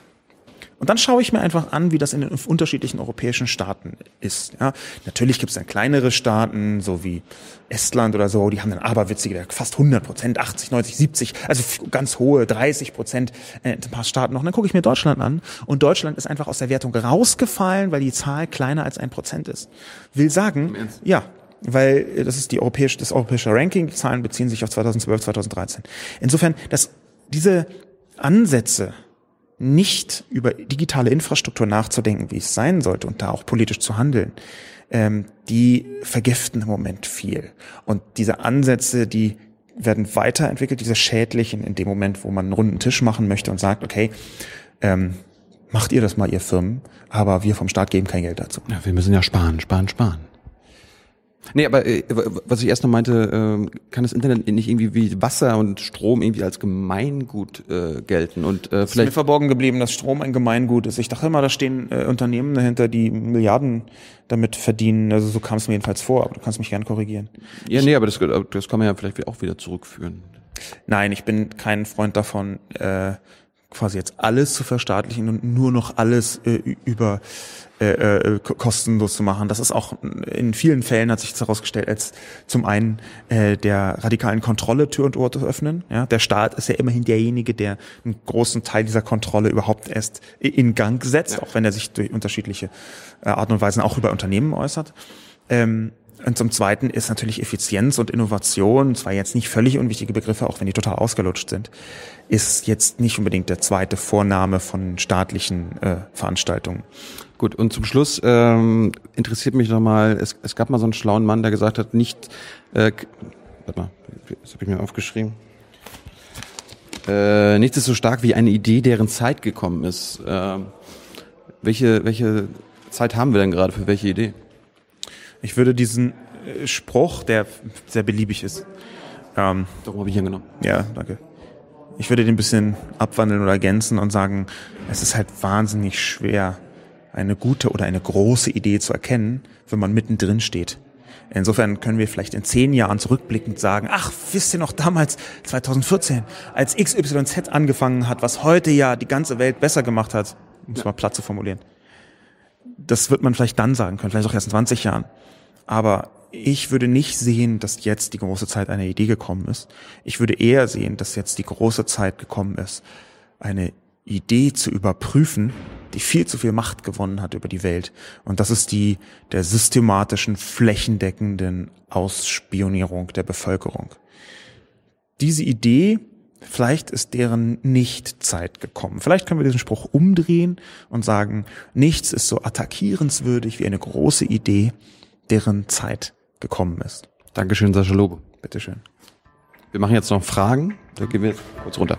Und dann schaue ich mir einfach an, wie das in den unterschiedlichen europäischen Staaten ist. Ja, natürlich gibt es dann kleinere Staaten, so wie Estland oder so, die haben dann aberwitzige, fast 100 Prozent, 80, 90, 70, also ganz hohe 30 Prozent, äh, ein paar Staaten noch. Und dann gucke ich mir Deutschland an und Deutschland ist einfach aus der Wertung rausgefallen, weil die Zahl kleiner als ein Prozent ist. Will sagen, ja, weil äh, das ist die europäische, das europäische Ranking, die Zahlen beziehen sich auf 2012, 2013. Insofern, dass diese Ansätze nicht über digitale Infrastruktur nachzudenken, wie es sein sollte und da auch politisch zu handeln, ähm, die vergiften im Moment viel. Und diese Ansätze, die werden weiterentwickelt, diese schädlichen, in dem Moment, wo man einen runden Tisch machen möchte und sagt, okay, ähm, macht ihr das mal, ihr Firmen, aber wir vom Staat geben kein Geld dazu. Ja, wir müssen ja sparen, sparen, sparen. Nee, aber äh, was ich erst noch meinte, äh, kann das Internet nicht irgendwie wie Wasser und Strom irgendwie als Gemeingut äh, gelten und äh, vielleicht ist mir verborgen geblieben, dass Strom ein Gemeingut ist. Ich dachte immer, da stehen äh, Unternehmen dahinter, die Milliarden damit verdienen. Also so kam es mir jedenfalls vor, aber du kannst mich gern korrigieren. Ja, nee, aber das, das kann man ja vielleicht auch wieder zurückführen. Nein, ich bin kein Freund davon, äh, quasi jetzt alles zu verstaatlichen und nur noch alles äh, über äh, äh, kostenlos zu machen. Das ist auch in vielen Fällen hat sich das herausgestellt als zum einen äh, der radikalen Kontrolle Tür und Ohr zu öffnen. Ja, der Staat ist ja immerhin derjenige, der einen großen Teil dieser Kontrolle überhaupt erst in Gang setzt, ja. auch wenn er sich durch unterschiedliche äh, Arten und Weisen auch über Unternehmen äußert. Ähm, und zum Zweiten ist natürlich Effizienz und Innovation, zwar jetzt nicht völlig unwichtige Begriffe, auch wenn die total ausgelutscht sind, ist jetzt nicht unbedingt der zweite Vorname von staatlichen äh, Veranstaltungen. Gut, und zum Schluss ähm, interessiert mich nochmal, es, es gab mal so einen schlauen Mann, der gesagt hat, nicht, äh, warte mal, das habe ich mir aufgeschrieben. Äh, nichts ist so stark wie eine Idee, deren Zeit gekommen ist. Äh, welche, welche Zeit haben wir denn gerade für welche Idee? Ich würde diesen äh, Spruch, der sehr beliebig ist. Ähm, Darum habe ich ihn genommen. Ja, danke. Ich würde den ein bisschen abwandeln oder ergänzen und sagen, es ist halt wahnsinnig schwer, eine gute oder eine große Idee zu erkennen, wenn man mittendrin steht. Insofern können wir vielleicht in zehn Jahren zurückblickend sagen, ach, wisst ihr noch damals, 2014, als XYZ angefangen hat, was heute ja die ganze Welt besser gemacht hat, um es mal platt zu formulieren. Das wird man vielleicht dann sagen können, vielleicht auch erst in 20 Jahren. Aber ich würde nicht sehen, dass jetzt die große Zeit einer Idee gekommen ist. Ich würde eher sehen, dass jetzt die große Zeit gekommen ist, eine Idee zu überprüfen, die viel zu viel Macht gewonnen hat über die Welt. Und das ist die der systematischen, flächendeckenden Ausspionierung der Bevölkerung. Diese Idee, vielleicht ist deren Nicht-Zeit gekommen. Vielleicht können wir diesen Spruch umdrehen und sagen, nichts ist so attackierenswürdig wie eine große Idee, deren Zeit gekommen ist. Dankeschön, Sascha Lobe. Bitteschön. Wir machen jetzt noch Fragen. Da gehen wir kurz runter.